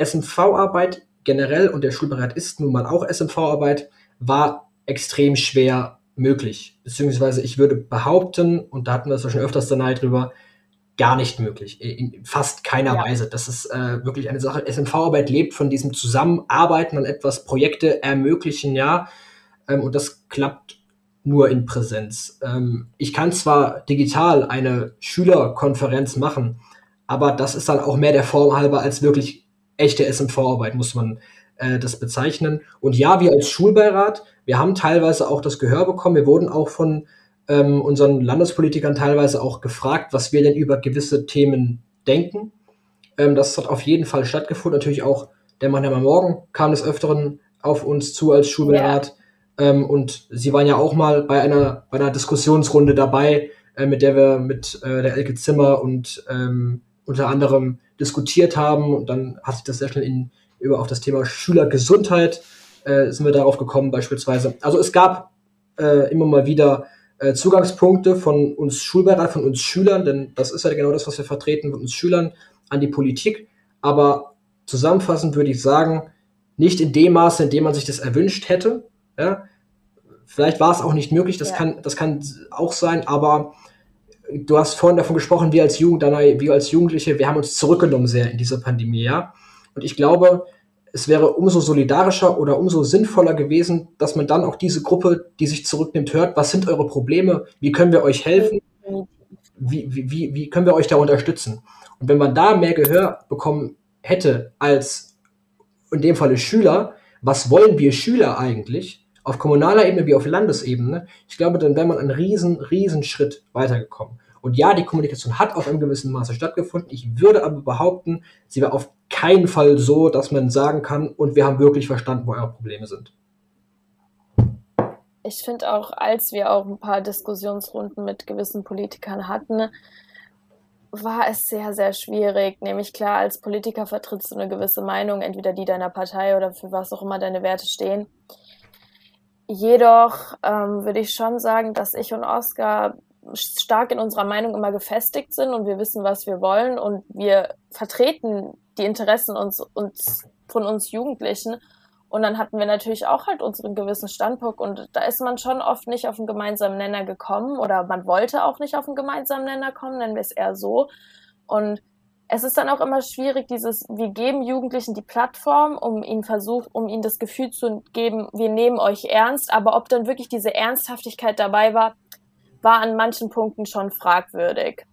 SMV-Arbeit generell, und der Schulberat ist nun mal auch SMV-Arbeit, war extrem schwer möglich. Beziehungsweise ich würde behaupten, und da hatten wir es ja schon öfters danach drüber, gar nicht möglich. In fast keiner ja. Weise. Das ist äh, wirklich eine Sache. SMV-Arbeit lebt von diesem Zusammenarbeiten an etwas, Projekte ermöglichen, ja. Ähm, und das klappt nur in Präsenz. Ähm, ich kann zwar digital eine Schülerkonferenz machen, aber das ist dann auch mehr der Form halber als wirklich echte SMV-Arbeit, muss man äh, das bezeichnen. Und ja, wir als Schulbeirat, wir haben teilweise auch das Gehör bekommen. Wir wurden auch von ähm, unseren Landespolitikern teilweise auch gefragt, was wir denn über gewisse Themen denken. Ähm, das hat auf jeden Fall stattgefunden. Natürlich auch der Mannheimer Morgen kam des Öfteren auf uns zu als Schulberat. Ja. Ähm, und sie waren ja auch mal bei einer, bei einer Diskussionsrunde dabei, äh, mit der wir mit äh, der Elke Zimmer und ähm, unter anderem diskutiert haben. Und dann hat sich das sehr schnell in, über auf das Thema Schülergesundheit äh, sind wir darauf gekommen beispielsweise. Also es gab äh, immer mal wieder äh, Zugangspunkte von uns Schulbeirat, von uns Schülern, denn das ist ja genau das, was wir vertreten, von uns Schülern an die Politik. Aber zusammenfassend würde ich sagen, nicht in dem Maße, in dem man sich das erwünscht hätte. Ja? Vielleicht war es auch nicht möglich, das, ja. kann, das kann auch sein, aber du hast vorhin davon gesprochen, wir als Jugend, wir als Jugendliche, wir haben uns zurückgenommen sehr in dieser Pandemie, ja. Und ich glaube, es wäre umso solidarischer oder umso sinnvoller gewesen, dass man dann auch diese Gruppe, die sich zurücknimmt, hört, was sind eure Probleme, wie können wir euch helfen, wie, wie, wie können wir euch da unterstützen. Und wenn man da mehr Gehör bekommen hätte als in dem Falle Schüler, was wollen wir Schüler eigentlich, auf kommunaler Ebene wie auf Landesebene, ich glaube, dann wäre man einen riesen, riesen Schritt weitergekommen. Und ja, die Kommunikation hat auf einem gewissen Maße stattgefunden. Ich würde aber behaupten, sie war auf keinen Fall so, dass man sagen kann, und wir haben wirklich verstanden, wo eure Probleme sind. Ich finde auch, als wir auch ein paar Diskussionsrunden mit gewissen Politikern hatten, war es sehr, sehr schwierig. Nämlich klar, als Politiker vertrittst du eine gewisse Meinung, entweder die deiner Partei oder für was auch immer deine Werte stehen. Jedoch ähm, würde ich schon sagen, dass ich und Oskar stark in unserer Meinung immer gefestigt sind und wir wissen, was wir wollen und wir vertreten die Interessen uns, uns von uns Jugendlichen. Und dann hatten wir natürlich auch halt unseren gewissen Standpunkt und da ist man schon oft nicht auf einen gemeinsamen Nenner gekommen oder man wollte auch nicht auf einen gemeinsamen Nenner kommen, nennen wir es eher so. Und es ist dann auch immer schwierig, dieses, wir geben Jugendlichen die Plattform, um ihnen versucht, um ihnen das Gefühl zu geben, wir nehmen euch ernst, aber ob dann wirklich diese Ernsthaftigkeit dabei war, war an manchen Punkten schon fragwürdig.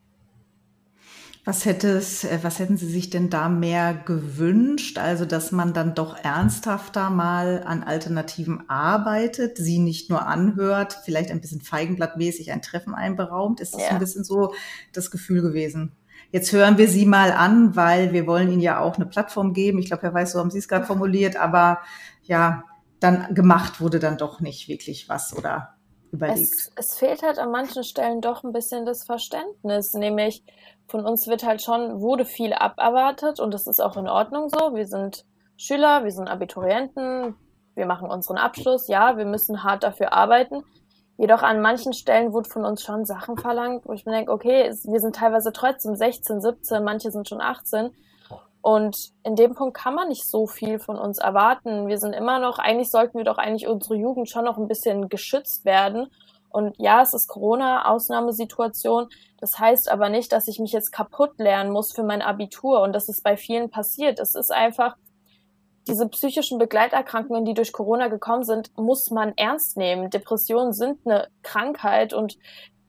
Was hätte es, äh, was hätten Sie sich denn da mehr gewünscht? Also, dass man dann doch ernsthafter mal an Alternativen arbeitet, sie nicht nur anhört, vielleicht ein bisschen feigenblattmäßig ein Treffen einberaumt. Ist das ja. ein bisschen so das Gefühl gewesen? Jetzt hören wir Sie mal an, weil wir wollen Ihnen ja auch eine Plattform geben. Ich glaube, Herr Weiß, so haben Sie es gerade formuliert, aber ja, dann gemacht wurde dann doch nicht wirklich was oder überlegt. Es, es fehlt halt an manchen Stellen doch ein bisschen das Verständnis, nämlich von uns wird halt schon, wurde viel aberwartet und das ist auch in Ordnung so. Wir sind Schüler, wir sind Abiturienten, wir machen unseren Abschluss, ja, wir müssen hart dafür arbeiten. Jedoch an manchen Stellen wurde von uns schon Sachen verlangt, wo ich mir denke, okay, wir sind teilweise trotzdem 16, 17, manche sind schon 18. Und in dem Punkt kann man nicht so viel von uns erwarten. Wir sind immer noch, eigentlich sollten wir doch eigentlich unsere Jugend schon noch ein bisschen geschützt werden. Und ja, es ist Corona, Ausnahmesituation. Das heißt aber nicht, dass ich mich jetzt kaputt lernen muss für mein Abitur. Und das ist bei vielen passiert. Es ist einfach, diese psychischen Begleiterkrankungen, die durch Corona gekommen sind, muss man ernst nehmen. Depressionen sind eine Krankheit und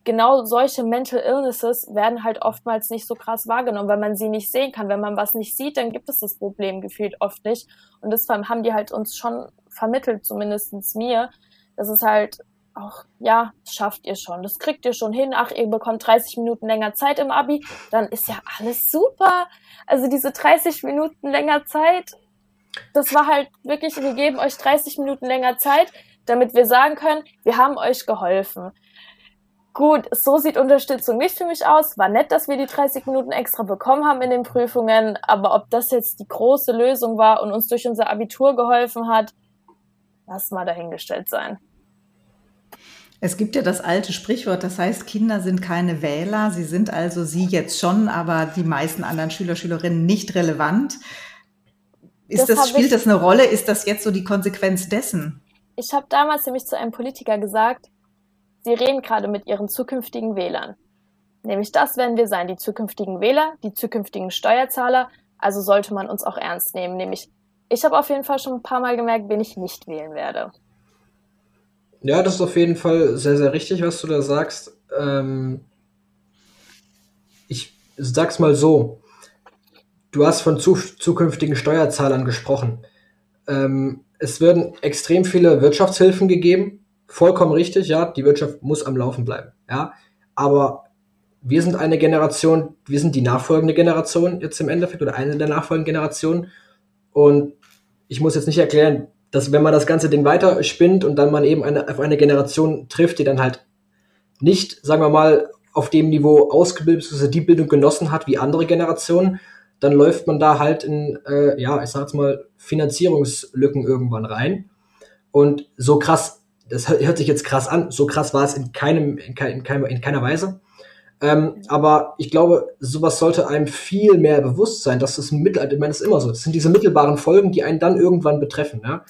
genau solche Mental Illnesses werden halt oftmals nicht so krass wahrgenommen, weil man sie nicht sehen kann. Wenn man was nicht sieht, dann gibt es das Problem gefühlt oft nicht. Und deshalb haben die halt uns schon vermittelt, zumindestens mir, dass es halt auch, ja, schafft ihr schon, das kriegt ihr schon hin, ach, ihr bekommt 30 Minuten länger Zeit im Abi, dann ist ja alles super. Also diese 30 Minuten länger Zeit, das war halt wirklich, wir geben euch 30 Minuten länger Zeit, damit wir sagen können, wir haben euch geholfen. Gut, so sieht Unterstützung nicht für mich aus. War nett, dass wir die 30 Minuten extra bekommen haben in den Prüfungen, aber ob das jetzt die große Lösung war und uns durch unser Abitur geholfen hat, lass mal dahingestellt sein. Es gibt ja das alte Sprichwort, das heißt, Kinder sind keine Wähler. Sie sind also Sie jetzt schon, aber die meisten anderen Schüler, Schülerinnen nicht relevant. Ist das, das spielt das eine Rolle? Ist das jetzt so die Konsequenz dessen? Ich habe damals nämlich zu einem Politiker gesagt, Sie reden gerade mit Ihren zukünftigen Wählern. Nämlich das werden wir sein, die zukünftigen Wähler, die zukünftigen Steuerzahler. Also sollte man uns auch ernst nehmen. Nämlich, ich habe auf jeden Fall schon ein paar Mal gemerkt, wen ich nicht wählen werde. Ja, das ist auf jeden Fall sehr, sehr richtig, was du da sagst. Ähm, ich sag's mal so. Du hast von zu, zukünftigen Steuerzahlern gesprochen. Ähm, es werden extrem viele Wirtschaftshilfen gegeben. Vollkommen richtig, ja, die Wirtschaft muss am Laufen bleiben. Ja, aber wir sind eine Generation, wir sind die nachfolgende Generation jetzt im Endeffekt oder eine der nachfolgenden Generationen. Und ich muss jetzt nicht erklären, dass wenn man das ganze Ding weiter spinnt und dann man eben eine, auf eine Generation trifft, die dann halt nicht, sagen wir mal, auf dem Niveau ausgebildet also die Bildung genossen hat wie andere Generationen, dann läuft man da halt in, äh, ja, ich sag's mal, Finanzierungslücken irgendwann rein. Und so krass, das hört sich jetzt krass an, so krass war es in keinem, in, kein, in, keiner, in keiner Weise. Ähm, aber ich glaube, sowas sollte einem viel mehr bewusst sein, dass das im Mittelalter, ich meine, das ist immer so, das sind diese mittelbaren Folgen, die einen dann irgendwann betreffen. Ja?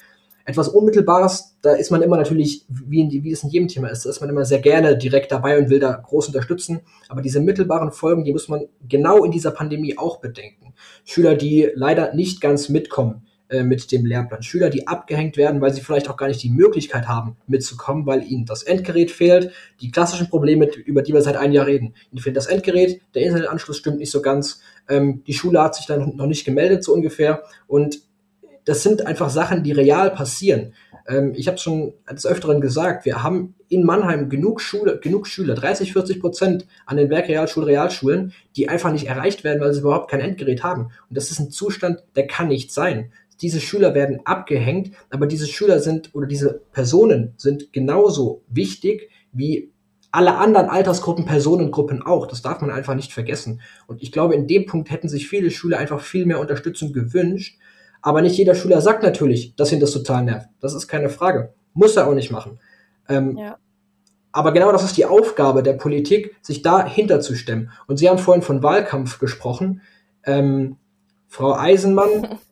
Etwas Unmittelbares, da ist man immer natürlich, wie, in, wie es in jedem Thema ist, da ist man immer sehr gerne direkt dabei und will da groß unterstützen. Aber diese mittelbaren Folgen, die muss man genau in dieser Pandemie auch bedenken. Schüler, die leider nicht ganz mitkommen, äh, mit dem Lehrplan. Schüler, die abgehängt werden, weil sie vielleicht auch gar nicht die Möglichkeit haben, mitzukommen, weil ihnen das Endgerät fehlt. Die klassischen Probleme, über die wir seit einem Jahr reden. Ihnen fehlt das Endgerät, der Internetanschluss stimmt nicht so ganz, ähm, die Schule hat sich dann noch nicht gemeldet, so ungefähr. Und das sind einfach Sachen, die real passieren. Ähm, ich habe schon des Öfteren gesagt, wir haben in Mannheim genug Schule, genug Schüler, 30, 40 Prozent an den Werkrealschulen, Realschulen, die einfach nicht erreicht werden, weil sie überhaupt kein Endgerät haben. Und das ist ein Zustand, der kann nicht sein diese Schüler werden abgehängt, aber diese Schüler sind oder diese Personen sind genauso wichtig wie alle anderen Altersgruppen, Personengruppen auch. Das darf man einfach nicht vergessen. Und ich glaube, in dem Punkt hätten sich viele Schüler einfach viel mehr Unterstützung gewünscht. Aber nicht jeder Schüler sagt natürlich, dass ihn das total nervt. Das ist keine Frage. Muss er auch nicht machen. Ähm, ja. Aber genau das ist die Aufgabe der Politik, sich dahinter zu stemmen. Und Sie haben vorhin von Wahlkampf gesprochen. Ähm, Frau Eisenmann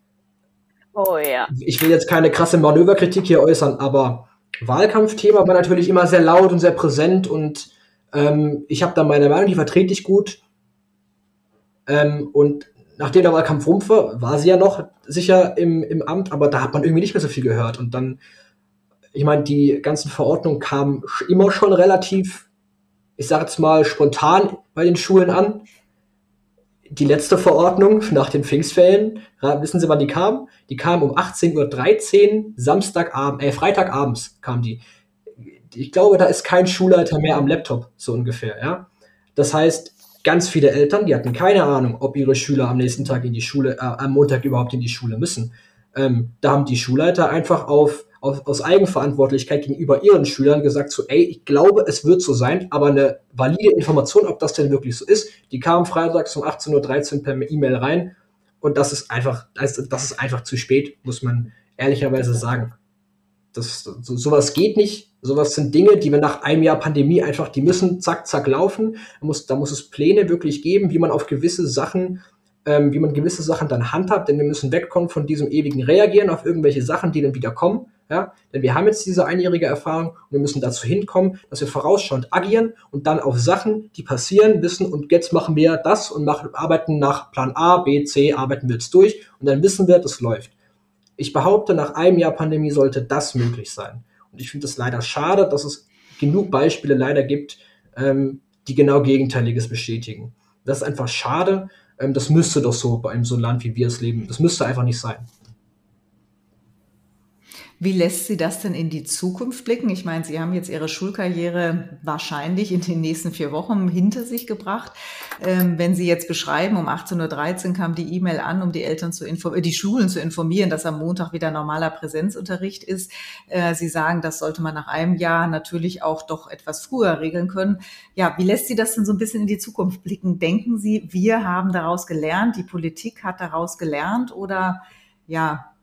Oh ja. Ich will jetzt keine krasse Manöverkritik hier äußern, aber Wahlkampfthema war natürlich immer sehr laut und sehr präsent und ähm, ich habe da meine Meinung, die vertrete ich gut. Ähm, und nachdem der Wahlkampf rum war, war sie ja noch sicher im, im Amt, aber da hat man irgendwie nicht mehr so viel gehört. Und dann, ich meine, die ganzen Verordnungen kamen immer schon relativ, ich sag jetzt mal, spontan bei den Schulen an die letzte Verordnung nach den Pfingstferien, wissen Sie, wann die kam? Die kam um 18.13 Uhr, Samstagabend, äh, Freitagabends kam die. Ich glaube, da ist kein Schulleiter mehr am Laptop, so ungefähr, ja. Das heißt, ganz viele Eltern, die hatten keine Ahnung, ob ihre Schüler am nächsten Tag in die Schule, äh, am Montag überhaupt in die Schule müssen. Ähm, da haben die Schulleiter einfach auf aus, aus Eigenverantwortlichkeit gegenüber ihren Schülern gesagt so, ey, ich glaube, es wird so sein, aber eine valide Information, ob das denn wirklich so ist, die kam freitags um 18.13 Uhr per E-Mail rein und das ist einfach, das, das ist einfach zu spät, muss man ehrlicherweise sagen. Das, so, sowas geht nicht, Sowas sind Dinge, die wir nach einem Jahr Pandemie einfach, die müssen zack, zack laufen. Da muss, da muss es Pläne wirklich geben, wie man auf gewisse Sachen, ähm, wie man gewisse Sachen dann handhabt, denn wir müssen wegkommen von diesem ewigen Reagieren auf irgendwelche Sachen, die dann wieder kommen. Ja, denn wir haben jetzt diese einjährige Erfahrung und wir müssen dazu hinkommen, dass wir vorausschauend agieren und dann auf Sachen, die passieren, wissen und jetzt machen wir das und machen, arbeiten nach Plan A, B, C, arbeiten wir jetzt durch und dann wissen wir, das läuft. Ich behaupte, nach einem Jahr Pandemie sollte das möglich sein. Und ich finde es leider schade, dass es genug Beispiele leider gibt, ähm, die genau Gegenteiliges bestätigen. Das ist einfach schade. Ähm, das müsste doch so bei einem so Land, wie wir es leben, das müsste einfach nicht sein. Wie lässt sie das denn in die Zukunft blicken? Ich meine, Sie haben jetzt Ihre Schulkarriere wahrscheinlich in den nächsten vier Wochen hinter sich gebracht. Ähm, wenn Sie jetzt beschreiben, um 18.13 Uhr kam die E-Mail an, um die Eltern zu informieren, die Schulen zu informieren, dass am Montag wieder normaler Präsenzunterricht ist. Äh, Sie sagen, das sollte man nach einem Jahr natürlich auch doch etwas früher regeln können. Ja, wie lässt Sie das denn so ein bisschen in die Zukunft blicken? Denken Sie, wir haben daraus gelernt, die Politik hat daraus gelernt oder ja,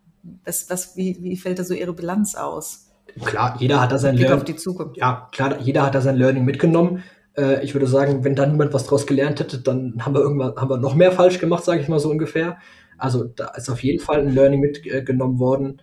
was, was, wie, wie fällt da so Ihre Bilanz aus? Klar, jeder hat da sein Learning. auf die Zukunft. Ja, klar, jeder hat da sein Learning mitgenommen. Äh, ich würde sagen, wenn da niemand was draus gelernt hätte, dann haben wir irgendwann haben wir noch mehr falsch gemacht, sage ich mal so ungefähr. Also da ist auf jeden Fall ein Learning mitgenommen worden.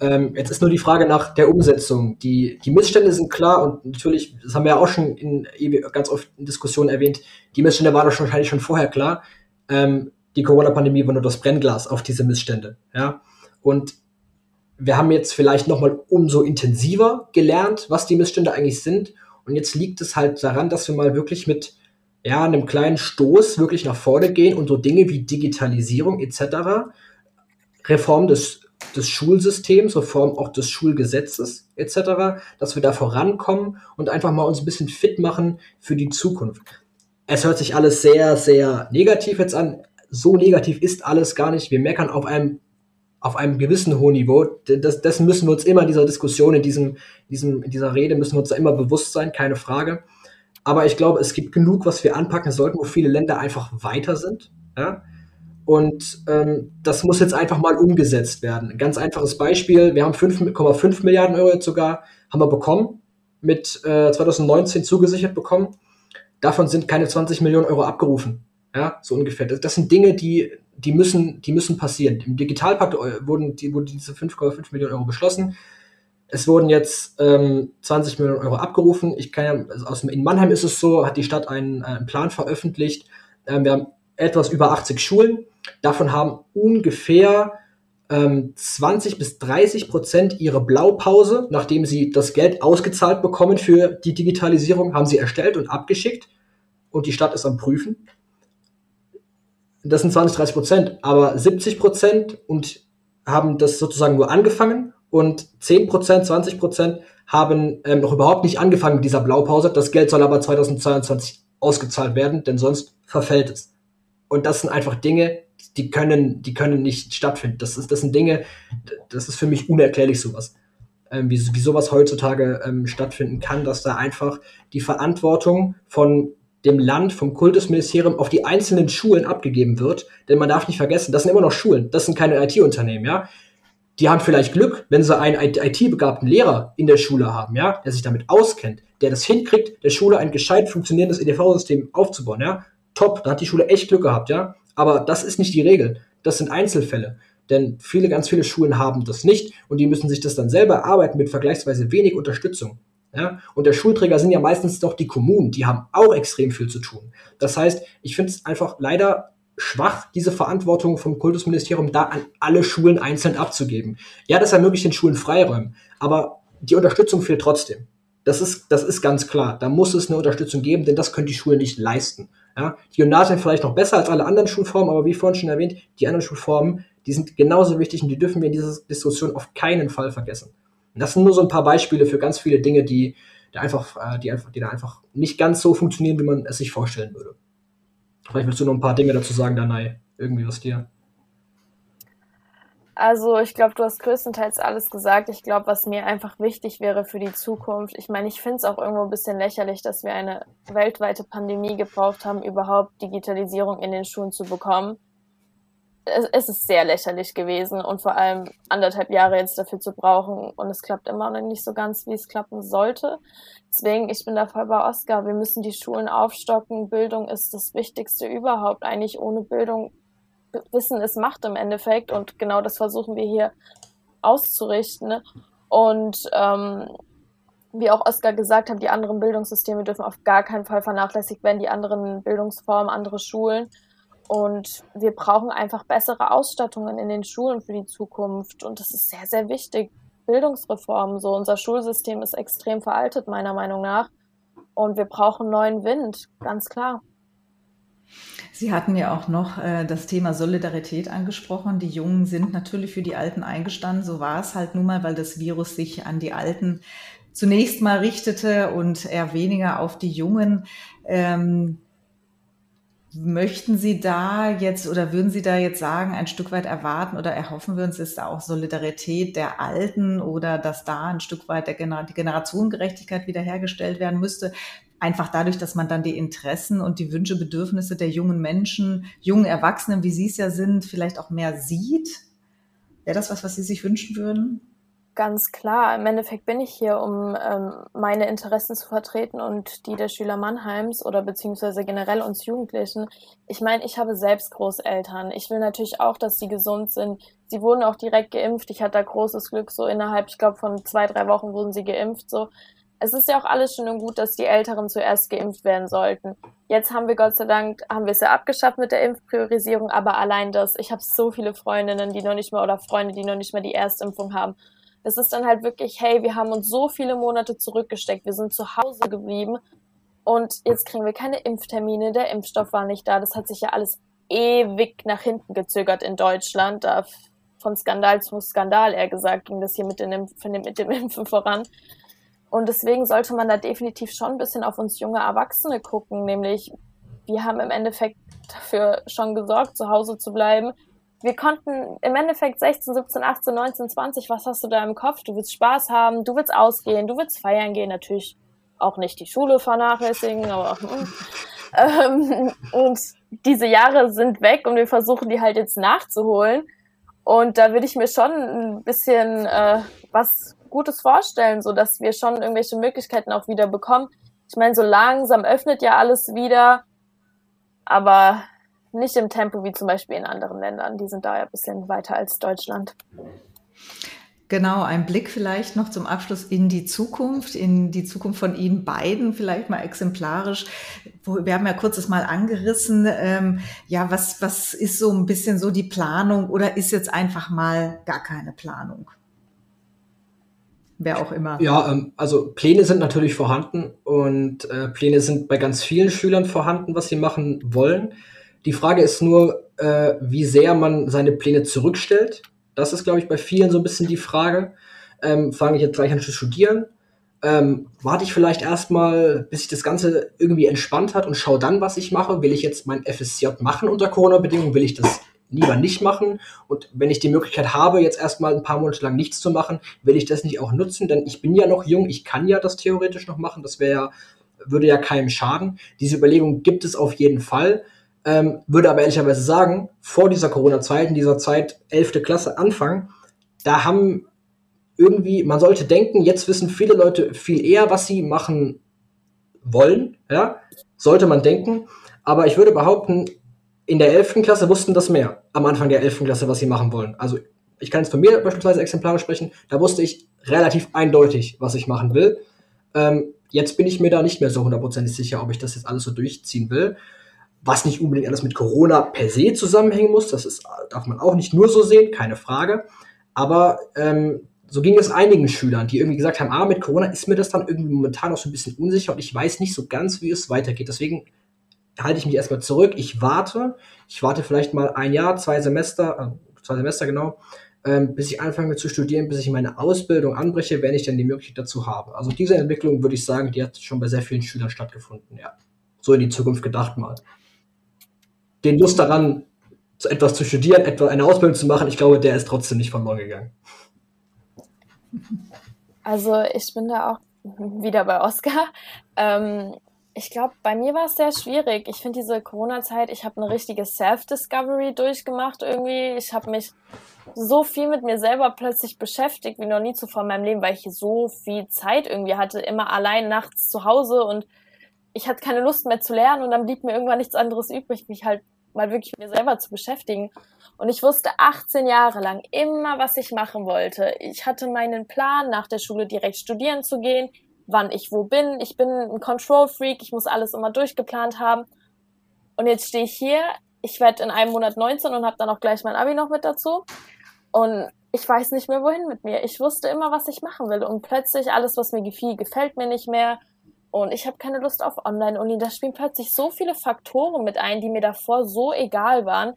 Ähm, jetzt ist nur die Frage nach der Umsetzung. Die, die Missstände sind klar und natürlich, das haben wir ja auch schon in, ganz oft in Diskussionen erwähnt, die Missstände waren doch wahrscheinlich schon vorher klar. Ähm, die Corona-Pandemie war nur das Brennglas auf diese Missstände. Ja? Und wir haben jetzt vielleicht nochmal umso intensiver gelernt, was die Missstände eigentlich sind. Und jetzt liegt es halt daran, dass wir mal wirklich mit ja, einem kleinen Stoß wirklich nach vorne gehen und so Dinge wie Digitalisierung etc., Reform des, des Schulsystems, Reform auch des Schulgesetzes etc., dass wir da vorankommen und einfach mal uns ein bisschen fit machen für die Zukunft. Es hört sich alles sehr, sehr negativ jetzt an. So negativ ist alles gar nicht. Wir meckern auf einem auf einem gewissen hohen Niveau. Das, dessen müssen wir uns immer in dieser Diskussion, in, diesem, diesem, in dieser Rede, müssen wir uns da immer bewusst sein, keine Frage. Aber ich glaube, es gibt genug, was wir anpacken sollten, wo viele Länder einfach weiter sind. Ja? Und ähm, das muss jetzt einfach mal umgesetzt werden. Ein ganz einfaches Beispiel, wir haben 5,5 Milliarden Euro jetzt sogar, haben wir bekommen, mit äh, 2019 zugesichert bekommen. Davon sind keine 20 Millionen Euro abgerufen. Ja, so ungefähr. Das, das sind Dinge, die die müssen, die müssen passieren. Im Digitalpakt äh, wurden, die, wurden diese 5,5 Millionen Euro beschlossen. Es wurden jetzt ähm, 20 Millionen Euro abgerufen. Ich kann ja, also aus, in Mannheim ist es so, hat die Stadt einen, äh, einen Plan veröffentlicht. Ähm, wir haben etwas über 80 Schulen. Davon haben ungefähr ähm, 20 bis 30 Prozent ihre Blaupause, nachdem sie das Geld ausgezahlt bekommen für die Digitalisierung, haben sie erstellt und abgeschickt. Und die Stadt ist am Prüfen das sind 20, 30 Prozent, aber 70 Prozent und haben das sozusagen nur angefangen und 10 Prozent, 20 Prozent haben ähm, noch überhaupt nicht angefangen mit dieser Blaupause. Das Geld soll aber 2022 ausgezahlt werden, denn sonst verfällt es. Und das sind einfach Dinge, die können, die können nicht stattfinden. Das ist, das sind Dinge, das ist für mich unerklärlich sowas. Ähm, wie, wie sowas heutzutage ähm, stattfinden kann, dass da einfach die Verantwortung von dem Land vom Kultusministerium auf die einzelnen Schulen abgegeben wird. Denn man darf nicht vergessen, das sind immer noch Schulen, das sind keine IT-Unternehmen, ja. Die haben vielleicht Glück, wenn sie einen IT-begabten Lehrer in der Schule haben, ja, der sich damit auskennt, der das hinkriegt, der Schule ein gescheit funktionierendes EDV-System aufzubauen, ja. Top, da hat die Schule echt Glück gehabt, ja. Aber das ist nicht die Regel. Das sind Einzelfälle. Denn viele, ganz viele Schulen haben das nicht und die müssen sich das dann selber erarbeiten mit vergleichsweise wenig Unterstützung. Ja? Und der Schulträger sind ja meistens doch die Kommunen, die haben auch extrem viel zu tun. Das heißt, ich finde es einfach leider schwach, diese Verantwortung vom Kultusministerium da an alle Schulen einzeln abzugeben. Ja, das ermöglicht den Schulen Freiräumen, aber die Unterstützung fehlt trotzdem. Das ist, das ist ganz klar. Da muss es eine Unterstützung geben, denn das können die Schulen nicht leisten. Ja? Die Gymnasien vielleicht noch besser als alle anderen Schulformen, aber wie vorhin schon erwähnt, die anderen Schulformen, die sind genauso wichtig und die dürfen wir in dieser Diskussion auf keinen Fall vergessen. Und das sind nur so ein paar Beispiele für ganz viele Dinge, die, die, einfach, äh, die, einfach, die da einfach nicht ganz so funktionieren, wie man es sich vorstellen würde. Vielleicht willst du noch ein paar Dinge dazu sagen, Danai. Irgendwie was dir. Also ich glaube, du hast größtenteils alles gesagt. Ich glaube, was mir einfach wichtig wäre für die Zukunft, ich meine, ich finde es auch irgendwo ein bisschen lächerlich, dass wir eine weltweite Pandemie gebraucht haben, überhaupt Digitalisierung in den Schulen zu bekommen. Es, es, ist sehr lächerlich gewesen und vor allem anderthalb Jahre jetzt dafür zu brauchen und es klappt immer noch nicht so ganz, wie es klappen sollte. Deswegen, ich bin da voll bei Oscar. Wir müssen die Schulen aufstocken. Bildung ist das Wichtigste überhaupt. Eigentlich ohne Bildung, Wissen ist Macht im Endeffekt und genau das versuchen wir hier auszurichten. Und ähm, wie auch Oskar gesagt hat, die anderen Bildungssysteme dürfen auf gar keinen Fall vernachlässigt werden, die anderen Bildungsformen, andere Schulen. Und wir brauchen einfach bessere Ausstattungen in den Schulen für die Zukunft. Und das ist sehr, sehr wichtig. Bildungsreformen, so unser Schulsystem ist extrem veraltet, meiner Meinung nach. Und wir brauchen neuen Wind, ganz klar. Sie hatten ja auch noch äh, das Thema Solidarität angesprochen. Die Jungen sind natürlich für die Alten eingestanden. So war es halt nun mal, weil das Virus sich an die Alten zunächst mal richtete und eher weniger auf die Jungen. Ähm, Möchten Sie da jetzt oder würden Sie da jetzt sagen, ein Stück weit erwarten oder erhoffen wir uns, ist da auch Solidarität der Alten oder dass da ein Stück weit der Gener die Generationengerechtigkeit wiederhergestellt werden müsste? Einfach dadurch, dass man dann die Interessen und die Wünsche, Bedürfnisse der jungen Menschen, jungen Erwachsenen, wie Sie es ja sind, vielleicht auch mehr sieht? Wäre das was, was Sie sich wünschen würden? Ganz klar, im Endeffekt bin ich hier, um ähm, meine Interessen zu vertreten und die der Schüler Mannheims oder beziehungsweise generell uns Jugendlichen. Ich meine, ich habe selbst Großeltern. Ich will natürlich auch, dass sie gesund sind. Sie wurden auch direkt geimpft. Ich hatte da großes Glück, so innerhalb, ich glaube, von zwei, drei Wochen wurden sie geimpft. So, es ist ja auch alles schön und gut, dass die Älteren zuerst geimpft werden sollten. Jetzt haben wir Gott sei Dank, haben wir es ja abgeschafft mit der Impfpriorisierung, aber allein das, ich habe so viele Freundinnen, die noch nicht mehr oder Freunde, die noch nicht mehr die Erstimpfung haben es ist dann halt wirklich, hey, wir haben uns so viele Monate zurückgesteckt, wir sind zu Hause geblieben und jetzt kriegen wir keine Impftermine, der Impfstoff war nicht da. Das hat sich ja alles ewig nach hinten gezögert in Deutschland. Da von Skandal zu Skandal, eher gesagt, ging das hier mit, Impf mit dem Impfen voran. Und deswegen sollte man da definitiv schon ein bisschen auf uns junge Erwachsene gucken, nämlich wir haben im Endeffekt dafür schon gesorgt, zu Hause zu bleiben wir konnten im Endeffekt 16, 17, 18, 19, 20, was hast du da im Kopf? Du willst Spaß haben, du willst ausgehen, du willst feiern gehen, natürlich auch nicht die Schule vernachlässigen, aber ähm, und diese Jahre sind weg und wir versuchen die halt jetzt nachzuholen. Und da würde ich mir schon ein bisschen äh, was Gutes vorstellen, so dass wir schon irgendwelche Möglichkeiten auch wieder bekommen. Ich meine, so langsam öffnet ja alles wieder, aber nicht im Tempo wie zum Beispiel in anderen Ländern. Die sind da ja ein bisschen weiter als Deutschland. Genau, ein Blick vielleicht noch zum Abschluss in die Zukunft, in die Zukunft von Ihnen beiden, vielleicht mal exemplarisch. Wir haben ja kurzes Mal angerissen, ähm, ja, was, was ist so ein bisschen so die Planung oder ist jetzt einfach mal gar keine Planung? Wer auch immer. Ja, ähm, also Pläne sind natürlich vorhanden und äh, Pläne sind bei ganz vielen Schülern vorhanden, was sie machen wollen. Die Frage ist nur, äh, wie sehr man seine Pläne zurückstellt. Das ist, glaube ich, bei vielen so ein bisschen die Frage. Ähm, Fange ich jetzt gleich an zu studieren? Ähm, warte ich vielleicht erstmal, bis sich das Ganze irgendwie entspannt hat und schaue dann, was ich mache. Will ich jetzt mein FSJ machen unter Corona-Bedingungen? Will ich das lieber nicht machen? Und wenn ich die Möglichkeit habe, jetzt erstmal ein paar Monate lang nichts zu machen, will ich das nicht auch nutzen? Denn ich bin ja noch jung, ich kann ja das theoretisch noch machen. Das wäre ja, würde ja keinem schaden. Diese Überlegung gibt es auf jeden Fall. Ähm, würde aber ehrlicherweise sagen, vor dieser Corona-Zeit, in dieser Zeit 11. Klasse Anfang, da haben irgendwie, man sollte denken, jetzt wissen viele Leute viel eher, was sie machen wollen, ja, sollte man denken. Aber ich würde behaupten, in der 11. Klasse wussten das mehr, am Anfang der 11. Klasse, was sie machen wollen. Also ich kann jetzt von mir beispielsweise exemplarisch sprechen, da wusste ich relativ eindeutig, was ich machen will. Ähm, jetzt bin ich mir da nicht mehr so hundertprozentig sicher, ob ich das jetzt alles so durchziehen will was nicht unbedingt alles mit Corona per se zusammenhängen muss. Das ist, darf man auch nicht nur so sehen, keine Frage. Aber ähm, so ging es einigen Schülern, die irgendwie gesagt haben, ah, mit Corona ist mir das dann irgendwie momentan auch so ein bisschen unsicher und ich weiß nicht so ganz, wie es weitergeht. Deswegen halte ich mich erstmal zurück. Ich warte. Ich warte vielleicht mal ein Jahr, zwei Semester, äh, zwei Semester genau, ähm, bis ich anfange zu studieren, bis ich meine Ausbildung anbreche, wenn ich dann die Möglichkeit dazu habe. Also diese Entwicklung würde ich sagen, die hat schon bei sehr vielen Schülern stattgefunden, ja. So in die Zukunft gedacht mal den Lust daran, etwas zu studieren, etwa eine Ausbildung zu machen, ich glaube, der ist trotzdem nicht verloren gegangen. Also ich bin da auch wieder bei Oscar. Ähm, Ich glaube, bei mir war es sehr schwierig. Ich finde diese Corona-Zeit, ich habe eine richtige Self-Discovery durchgemacht irgendwie. Ich habe mich so viel mit mir selber plötzlich beschäftigt wie noch nie zuvor in meinem Leben, weil ich so viel Zeit irgendwie hatte, immer allein nachts zu Hause und ich hatte keine Lust mehr zu lernen und dann blieb mir irgendwann nichts anderes übrig, mich halt mal wirklich mir selber zu beschäftigen. Und ich wusste 18 Jahre lang immer, was ich machen wollte. Ich hatte meinen Plan, nach der Schule direkt studieren zu gehen, wann ich wo bin. Ich bin ein Control Freak, ich muss alles immer durchgeplant haben. Und jetzt stehe ich hier, ich werde in einem Monat 19 und habe dann auch gleich mein Abi noch mit dazu. Und ich weiß nicht mehr, wohin mit mir. Ich wusste immer, was ich machen will. Und plötzlich alles, was mir gefiel, gefällt mir nicht mehr. Und ich habe keine Lust auf Online-Uni. Da spielen plötzlich so viele Faktoren mit ein, die mir davor so egal waren.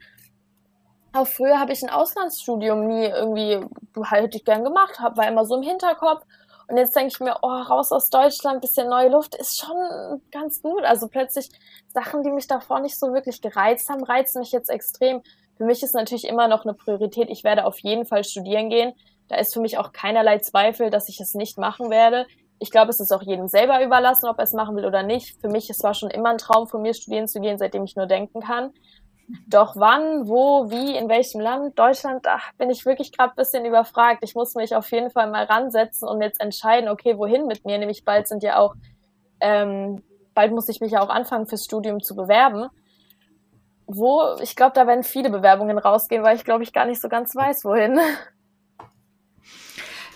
Auch früher habe ich ein Auslandsstudium nie irgendwie, hätte ich gern gemacht, hab, war immer so im Hinterkopf. Und jetzt denke ich mir, oh, raus aus Deutschland, bisschen neue Luft, ist schon ganz gut. Also plötzlich Sachen, die mich davor nicht so wirklich gereizt haben, reizen mich jetzt extrem. Für mich ist natürlich immer noch eine Priorität. Ich werde auf jeden Fall studieren gehen. Da ist für mich auch keinerlei Zweifel, dass ich es nicht machen werde ich glaube, es ist auch jedem selber überlassen, ob er es machen will oder nicht. Für mich, es war schon immer ein Traum von mir, studieren zu gehen, seitdem ich nur denken kann. Doch wann, wo, wie, in welchem Land? Deutschland, ach, bin ich wirklich gerade ein bisschen überfragt. Ich muss mich auf jeden Fall mal ransetzen und jetzt entscheiden, okay, wohin mit mir? Nämlich bald sind ja auch, ähm, bald muss ich mich ja auch anfangen, fürs Studium zu bewerben. Wo, ich glaube, da werden viele Bewerbungen rausgehen, weil ich glaube, ich gar nicht so ganz weiß, wohin.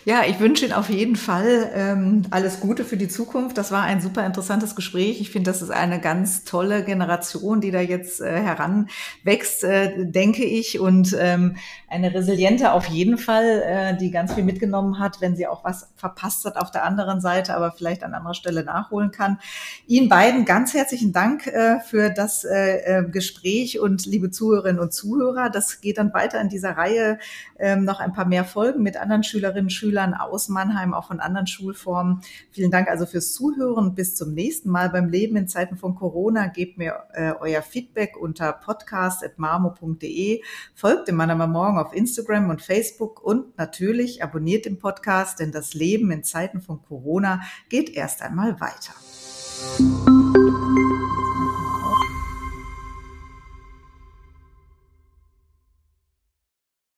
Ja, ich wünsche Ihnen auf jeden Fall ähm, alles Gute für die Zukunft. Das war ein super interessantes Gespräch. Ich finde, das ist eine ganz tolle Generation, die da jetzt äh, heranwächst, äh, denke ich. Und ähm, eine resiliente auf jeden Fall, äh, die ganz viel mitgenommen hat, wenn sie auch was verpasst hat auf der anderen Seite, aber vielleicht an anderer Stelle nachholen kann. Ihnen beiden ganz herzlichen Dank äh, für das äh, äh Gespräch und liebe Zuhörerinnen und Zuhörer. Das geht dann weiter in dieser Reihe äh, noch ein paar mehr Folgen mit anderen Schülerinnen und Schülern Schülern aus Mannheim, auch von anderen Schulformen. Vielen Dank also fürs Zuhören. Bis zum nächsten Mal beim Leben in Zeiten von Corona. Gebt mir äh, euer Feedback unter podcast.marmo.de. Folgt dem Mannheimer Morgen auf Instagram und Facebook und natürlich abonniert den Podcast, denn das Leben in Zeiten von Corona geht erst einmal weiter.